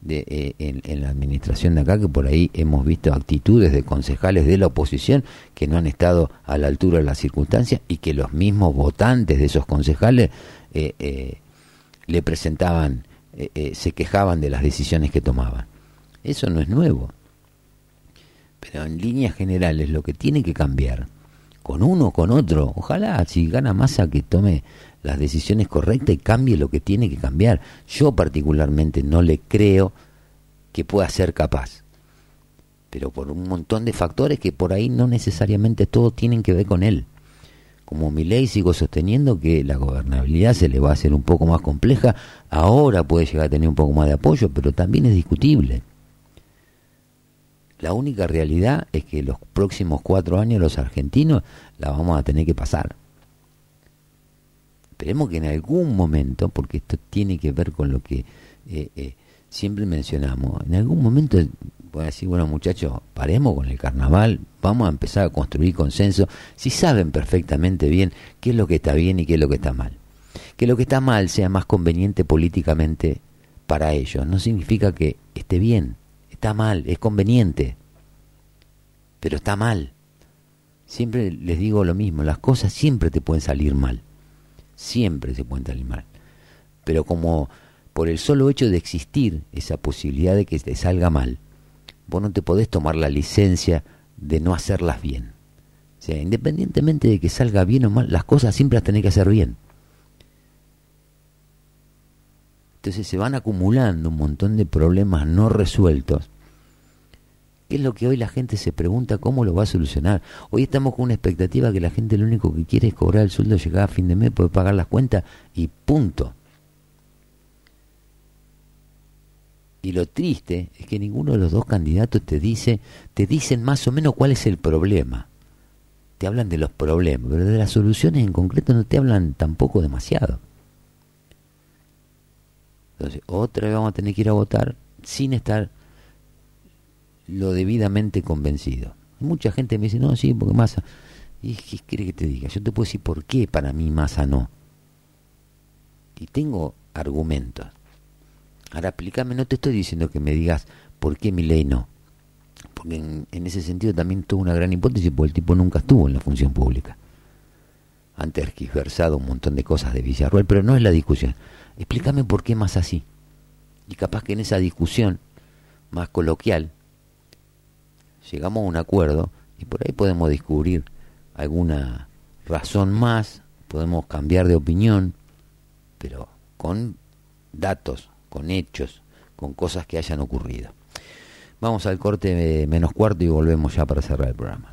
de, eh, en, la administración de acá, que por ahí hemos visto actitudes de concejales de la oposición que no han estado a la altura de las circunstancias y que los mismos votantes de esos concejales eh, eh, le presentaban, eh, se quejaban de las decisiones que tomaban. Eso no es nuevo. Pero en líneas generales lo que tiene que cambiar, con uno o con otro, ojalá si gana masa que tome las decisiones correctas y cambie lo que tiene que cambiar. Yo particularmente no le creo que pueda ser capaz. Pero por un montón de factores que por ahí no necesariamente todos tienen que ver con él. Como mi ley sigo sosteniendo que la gobernabilidad se le va a hacer un poco más compleja, ahora puede llegar a tener un poco más de apoyo, pero también es discutible. La única realidad es que los próximos cuatro años los argentinos la vamos a tener que pasar. Esperemos que en algún momento, porque esto tiene que ver con lo que eh, eh, siempre mencionamos, en algún momento a decir, bueno muchachos, paremos con el carnaval, vamos a empezar a construir consenso, si saben perfectamente bien qué es lo que está bien y qué es lo que está mal. Que lo que está mal sea más conveniente políticamente para ellos, no significa que esté bien, está mal, es conveniente, pero está mal. Siempre les digo lo mismo, las cosas siempre te pueden salir mal. Siempre se puede salir mal. Pero como por el solo hecho de existir esa posibilidad de que te salga mal, vos no te podés tomar la licencia de no hacerlas bien. O sea, independientemente de que salga bien o mal, las cosas siempre las tenés que hacer bien. Entonces se van acumulando un montón de problemas no resueltos. ¿Qué es lo que hoy la gente se pregunta cómo lo va a solucionar? Hoy estamos con una expectativa que la gente lo único que quiere es cobrar el sueldo, llegar a fin de mes, poder pagar las cuentas y punto. Y lo triste es que ninguno de los dos candidatos te dice, te dicen más o menos cuál es el problema. Te hablan de los problemas, pero de las soluciones en concreto no te hablan tampoco demasiado. Entonces, otra vez vamos a tener que ir a votar sin estar lo debidamente convencido. Mucha gente me dice, no, sí, porque Massa. ¿Y qué quiere que te diga? Yo te puedo decir por qué para mí Massa no. Y tengo argumentos. Ahora explícame, no te estoy diciendo que me digas por qué mi ley no. Porque en, en ese sentido también tuvo una gran hipótesis, porque el tipo nunca estuvo en la función pública. Han tergiversado un montón de cosas de Villarruel, pero no es la discusión. Explícame por qué más así. Y capaz que en esa discusión más coloquial llegamos a un acuerdo y por ahí podemos descubrir alguna razón más, podemos cambiar de opinión, pero con datos, con hechos, con cosas que hayan ocurrido. Vamos al corte menos cuarto y volvemos ya para cerrar el programa.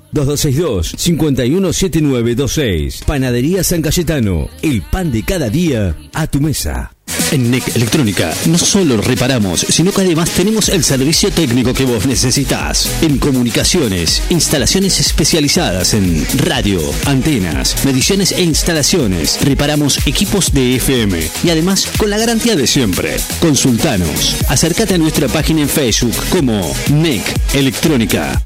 2262-517926. Panadería San Cayetano. El pan de cada día a tu mesa. En NEC Electrónica no solo reparamos, sino que además tenemos el servicio técnico que vos necesitas. En comunicaciones, instalaciones especializadas en radio, antenas, mediciones e instalaciones. Reparamos equipos de FM y además con la garantía de siempre. Consultanos. Acércate a nuestra página en Facebook como NEC Electrónica.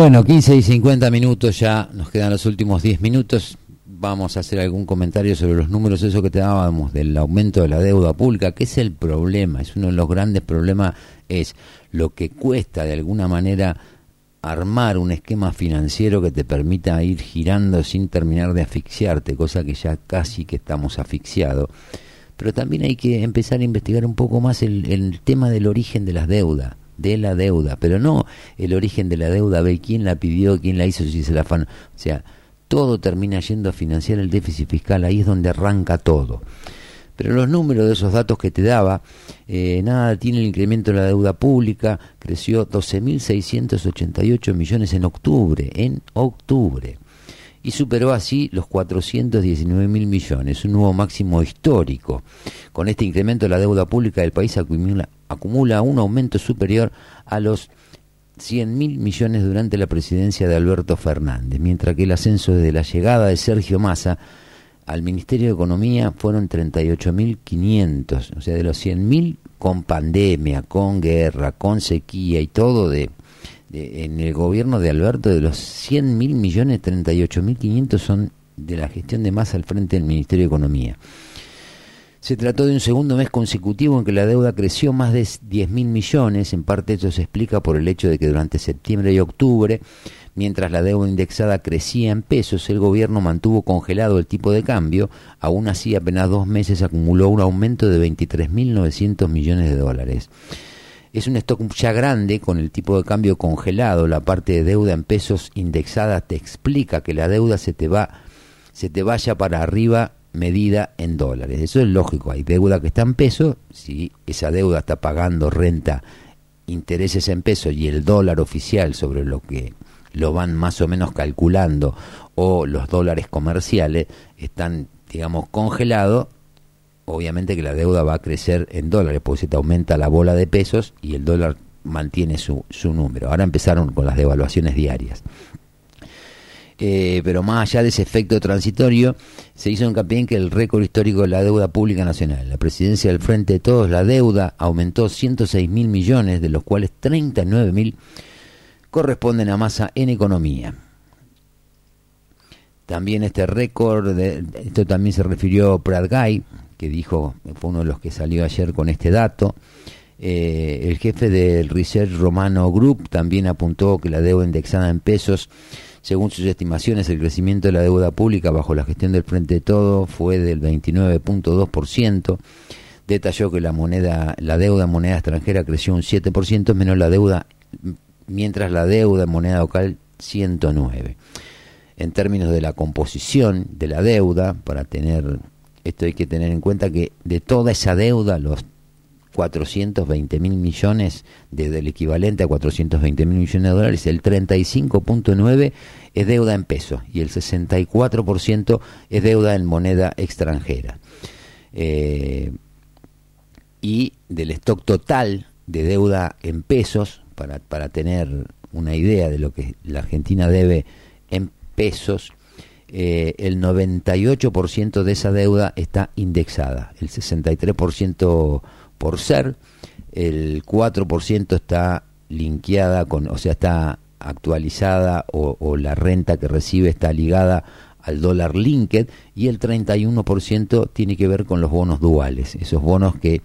Bueno, 15 y 50 minutos ya, nos quedan los últimos 10 minutos. Vamos a hacer algún comentario sobre los números, eso que te dábamos del aumento de la deuda pública, que es el problema, es uno de los grandes problemas, es lo que cuesta de alguna manera armar un esquema financiero que te permita ir girando sin terminar de asfixiarte, cosa que ya casi que estamos asfixiados. Pero también hay que empezar a investigar un poco más el, el tema del origen de las deudas de la deuda, pero no el origen de la deuda, ver quién la pidió, quién la hizo, si se la fan. O sea, todo termina yendo a financiar el déficit fiscal, ahí es donde arranca todo. Pero los números de esos datos que te daba, eh, nada, tiene el incremento de la deuda pública, creció 12.688 millones en octubre, en octubre, y superó así los 419 mil millones, un nuevo máximo histórico. Con este incremento la deuda pública del país acumula, acumula un aumento superior a los 100 mil millones durante la presidencia de Alberto Fernández, mientras que el ascenso desde la llegada de Sergio Massa al Ministerio de Economía fueron 38.500, o sea, de los 100.000 con pandemia, con guerra, con sequía y todo de, en el gobierno de Alberto, de los 100.000 millones, 38.500 son de la gestión de Massa al frente del Ministerio de Economía. Se trató de un segundo mes consecutivo en que la deuda creció más de 10.000 millones. En parte esto se explica por el hecho de que durante septiembre y octubre, mientras la deuda indexada crecía en pesos, el gobierno mantuvo congelado el tipo de cambio. Aún así, apenas dos meses acumuló un aumento de 23.900 millones de dólares. Es un stock ya grande con el tipo de cambio congelado. La parte de deuda en pesos indexada te explica que la deuda se te va, se te vaya para arriba medida en dólares. Eso es lógico. Hay deuda que está en pesos. Si esa deuda está pagando renta, intereses en pesos y el dólar oficial sobre lo que lo van más o menos calculando o los dólares comerciales están, digamos, congelados, obviamente que la deuda va a crecer en dólares, porque se te aumenta la bola de pesos y el dólar mantiene su, su número. Ahora empezaron con las devaluaciones diarias. Eh, pero más allá de ese efecto transitorio, se hizo hincapié en que el récord histórico de la deuda pública nacional, la presidencia del Frente de Todos, la deuda aumentó 106 mil millones, de los cuales 39 mil corresponden a masa en economía. También este récord, de, esto también se refirió Brad Guy, que dijo, fue uno de los que salió ayer con este dato. Eh, el jefe del Research Romano Group también apuntó que la deuda indexada en pesos Según sus estimaciones, el crecimiento de la deuda pública bajo la gestión del Frente de Todo fue del 29.2%. Detalló que la moneda, la deuda en moneda extranjera creció un 7%, menos la deuda, mientras la deuda en moneda local 109. En términos de la composición de la deuda, para tener esto hay que tener en cuenta que de toda esa deuda, los 420 mil millones, de- del equivalente a 420 mil millones de dólares, el 35.9 es deuda en pesos y el 64% es deuda en moneda extranjera. Eh, y del stock total de deuda en pesos, para, para tener una idea de lo que la Argentina debe en pesos, eh, el 98% de esa deuda está indexada, el 63% por ser, el 4% está linkeada con, o sea, está actualizada o, la renta que recibe está ligada al dólar linked y el 31% tiene que ver con los bonos duales, esos bonos que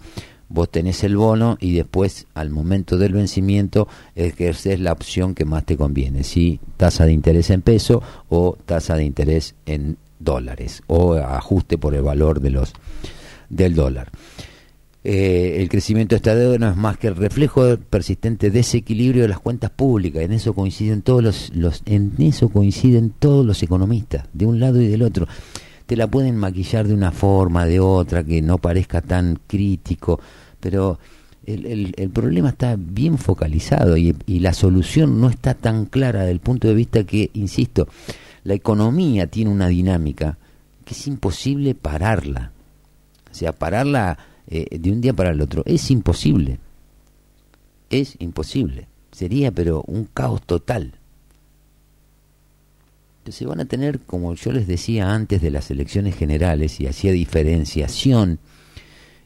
vos tenés el bono y después al momento del vencimiento ejerces la opción que más te conviene, si tasa de interés en peso o tasa de interés en dólares o ajuste por el valor de los del dólar. Eh, el crecimiento de esta deuda no es más que el reflejo del persistente desequilibrio de las cuentas públicas. En eso coinciden todos los, los, en eso coinciden todos los economistas, de un lado y del otro. Te la pueden maquillar de una forma, de otra, que no parezca tan crítico, pero el, el- el problema está bien focalizado y, y la solución no está tan clara desde el punto de vista que, insisto, la economía tiene una dinámica que es imposible pararla. O sea, pararla eh, de un día para el otro es imposible. Es imposible. Sería, pero, un caos total. Entonces van a tener, como yo les decía antes de las elecciones generales, y hacía diferenciación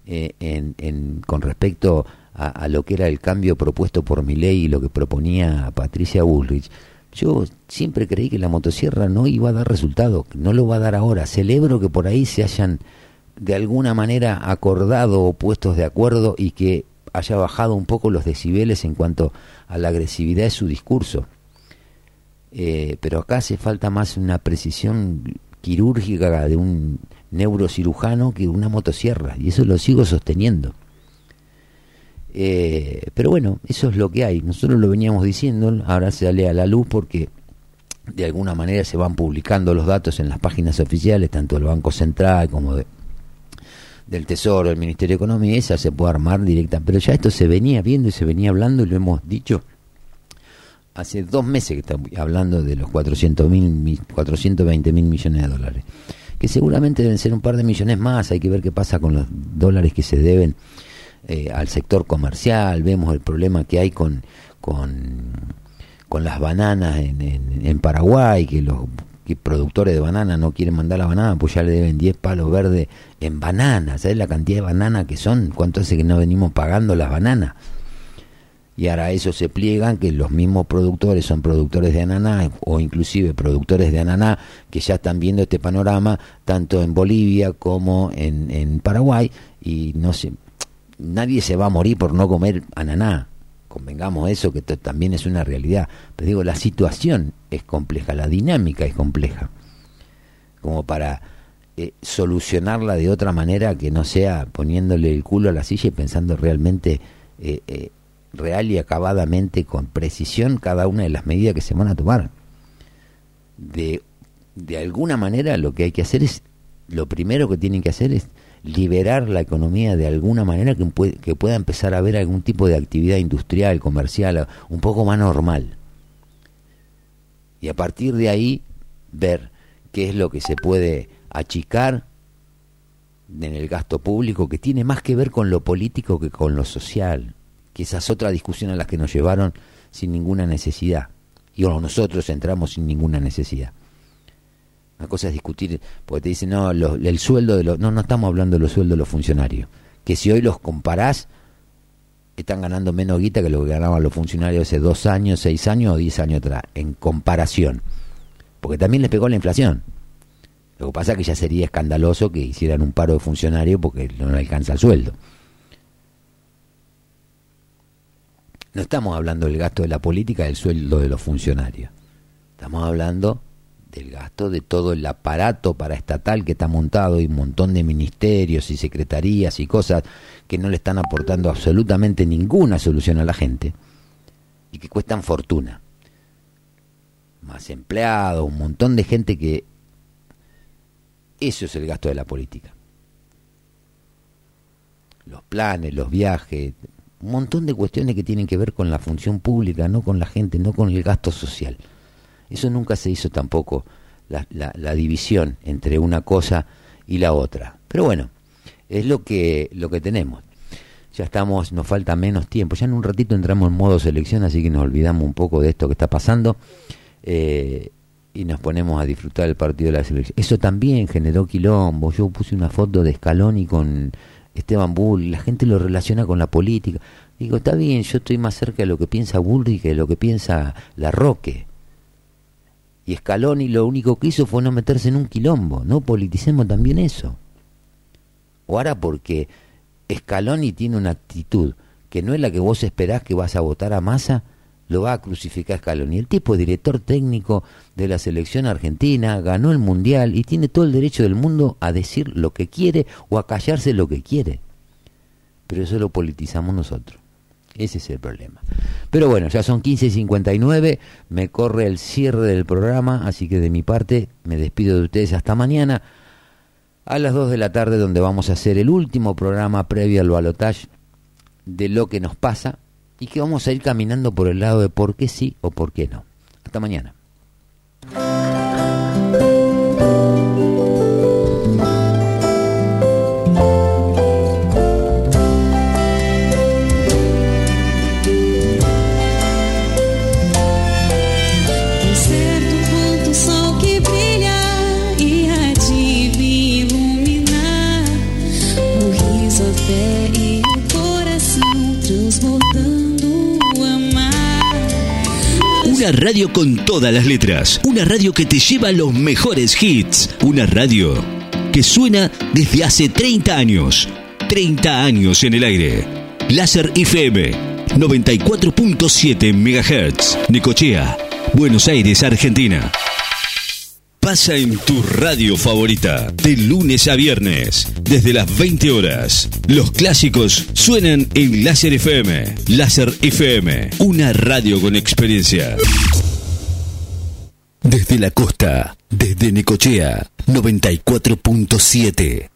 eh, en, en- con respecto a, lo que era el cambio propuesto por Milei y lo que proponía Patricia Bullrich, yo siempre creí que la motosierra no iba a dar resultado, no lo va a dar ahora. Celebro que por ahí se hayan de alguna manera acordado o puestos de acuerdo y que haya bajado un poco los decibeles en cuanto a la agresividad de su discurso. Eh, pero acá hace falta más una precisión quirúrgica de un neurocirujano que una motosierra, y eso lo sigo sosteniendo. Eh, pero bueno, eso es lo que hay. Nosotros lo veníamos diciendo, ahora se sale a la luz porque de alguna manera se van publicando los datos en las páginas oficiales, tanto del Banco Central como de, del Tesoro, del Ministerio de Economía, esa se puede armar directa. Pero ya esto se venía viendo y se venía hablando y lo hemos dicho hace dos meses que estamos hablando de los 400 mil, 420 mil millones de dólares. Que seguramente deben ser un par de millones más. Hay que ver qué pasa con los dólares que se deben eh, al sector comercial. Vemos el problema que hay con, con, con las bananas en, en, en Paraguay, que los productores de banana no quieren mandar la banana, pues ya le deben 10 palos verdes en bananas. ¿Sabes la cantidad de bananas que son? ¿Cuánto hace que no venimos pagando las bananas? y ahora eso se pliegan que los mismos productores son productores de ananá o inclusive productores de ananá que ya están viendo este panorama tanto en Bolivia como en, en Paraguay y no sé nadie se va a morir por no comer ananá convengamos eso que también es una realidad pero digo la situación es compleja la dinámica es compleja como para eh, solucionarla de otra manera que no sea poniéndole el culo a la silla y pensando realmente eh, eh, real y acabadamente con precisión cada una de las medidas que se van a tomar. De, de alguna manera lo que hay que hacer es, lo primero que tienen que hacer es liberar la economía de alguna manera que, pue- que pueda empezar a haber algún tipo de actividad industrial, comercial, un poco más normal. Y a partir de ahí ver qué es lo que se puede achicar en el gasto público que tiene más que ver con lo político que con lo social que esa es otra discusión a la que nos llevaron sin ninguna necesidad. Y nosotros entramos sin ninguna necesidad. Una cosa es discutir, porque te dicen, no, lo- el sueldo de los... No, no estamos hablando de los sueldos de los funcionarios. Que si hoy los comparás, están ganando menos guita que lo que ganaban los funcionarios hace dos años, seis años o diez años atrás, en comparación. Porque también les pegó la inflación. Lo que pasa es que ya sería escandaloso que hicieran un paro de funcionarios porque no alcanza el sueldo. No estamos hablando del gasto de la política, del sueldo de los funcionarios. Estamos hablando del gasto de todo el aparato paraestatal que está montado y un montón de ministerios y secretarías y cosas que no le están aportando absolutamente ninguna solución a la gente y que cuestan fortuna. Más empleados, un montón de gente que... Eso es el gasto de la política. Los planes, los viajes, un montón de cuestiones que tienen que ver con la función pública, no con la gente, no con el gasto social. Eso nunca se hizo tampoco, la, la, división entre una cosa y la otra. Pero bueno, es lo que, lo que tenemos. Ya estamos, nos falta menos tiempo. Ya en un ratito entramos en modo selección, así que nos olvidamos un poco de esto que está pasando eh, y nos ponemos a disfrutar del partido de la selección. Eso también generó quilombo. Yo puse una foto de Scaloni con Esteban Bull, la gente lo relaciona con la política. Digo, está bien, yo estoy más cerca de lo que piensa Bullrich que de lo que piensa La Roque. Y Scaloni lo único que hizo fue no meterse en un quilombo. No politicemos también eso. O ahora porque Scaloni tiene una actitud que no es la que vos esperás que vas a votar a masa, lo va a crucificar Scaloni. El tipo es director técnico de la selección argentina, ganó el mundial y tiene todo el derecho del mundo a decir lo que quiere o a callarse lo que quiere. Pero eso lo politizamos nosotros. Ese es el problema. Pero bueno, ya son 15.59, me corre el cierre del programa, así que de mi parte me despido de ustedes hasta mañana a las 2 de la tarde donde vamos a hacer el último programa previo al balotage de lo que nos pasa y que vamos a ir caminando por el lado de por qué sí o por qué no. Hasta mañana. Una radio con todas las letras. Una radio que te lleva los mejores hits. Una radio que suena desde hace 30 años. 30 años en el aire. Láser FM 94.7 MHz. Necochea, Buenos Aires, Argentina. Pasa en tu radio favorita, de lunes a viernes, desde las 20 horas. Los clásicos suenan en Láser FM. Láser FM, una radio con experiencia. Desde la costa, desde Necochea, 94.7.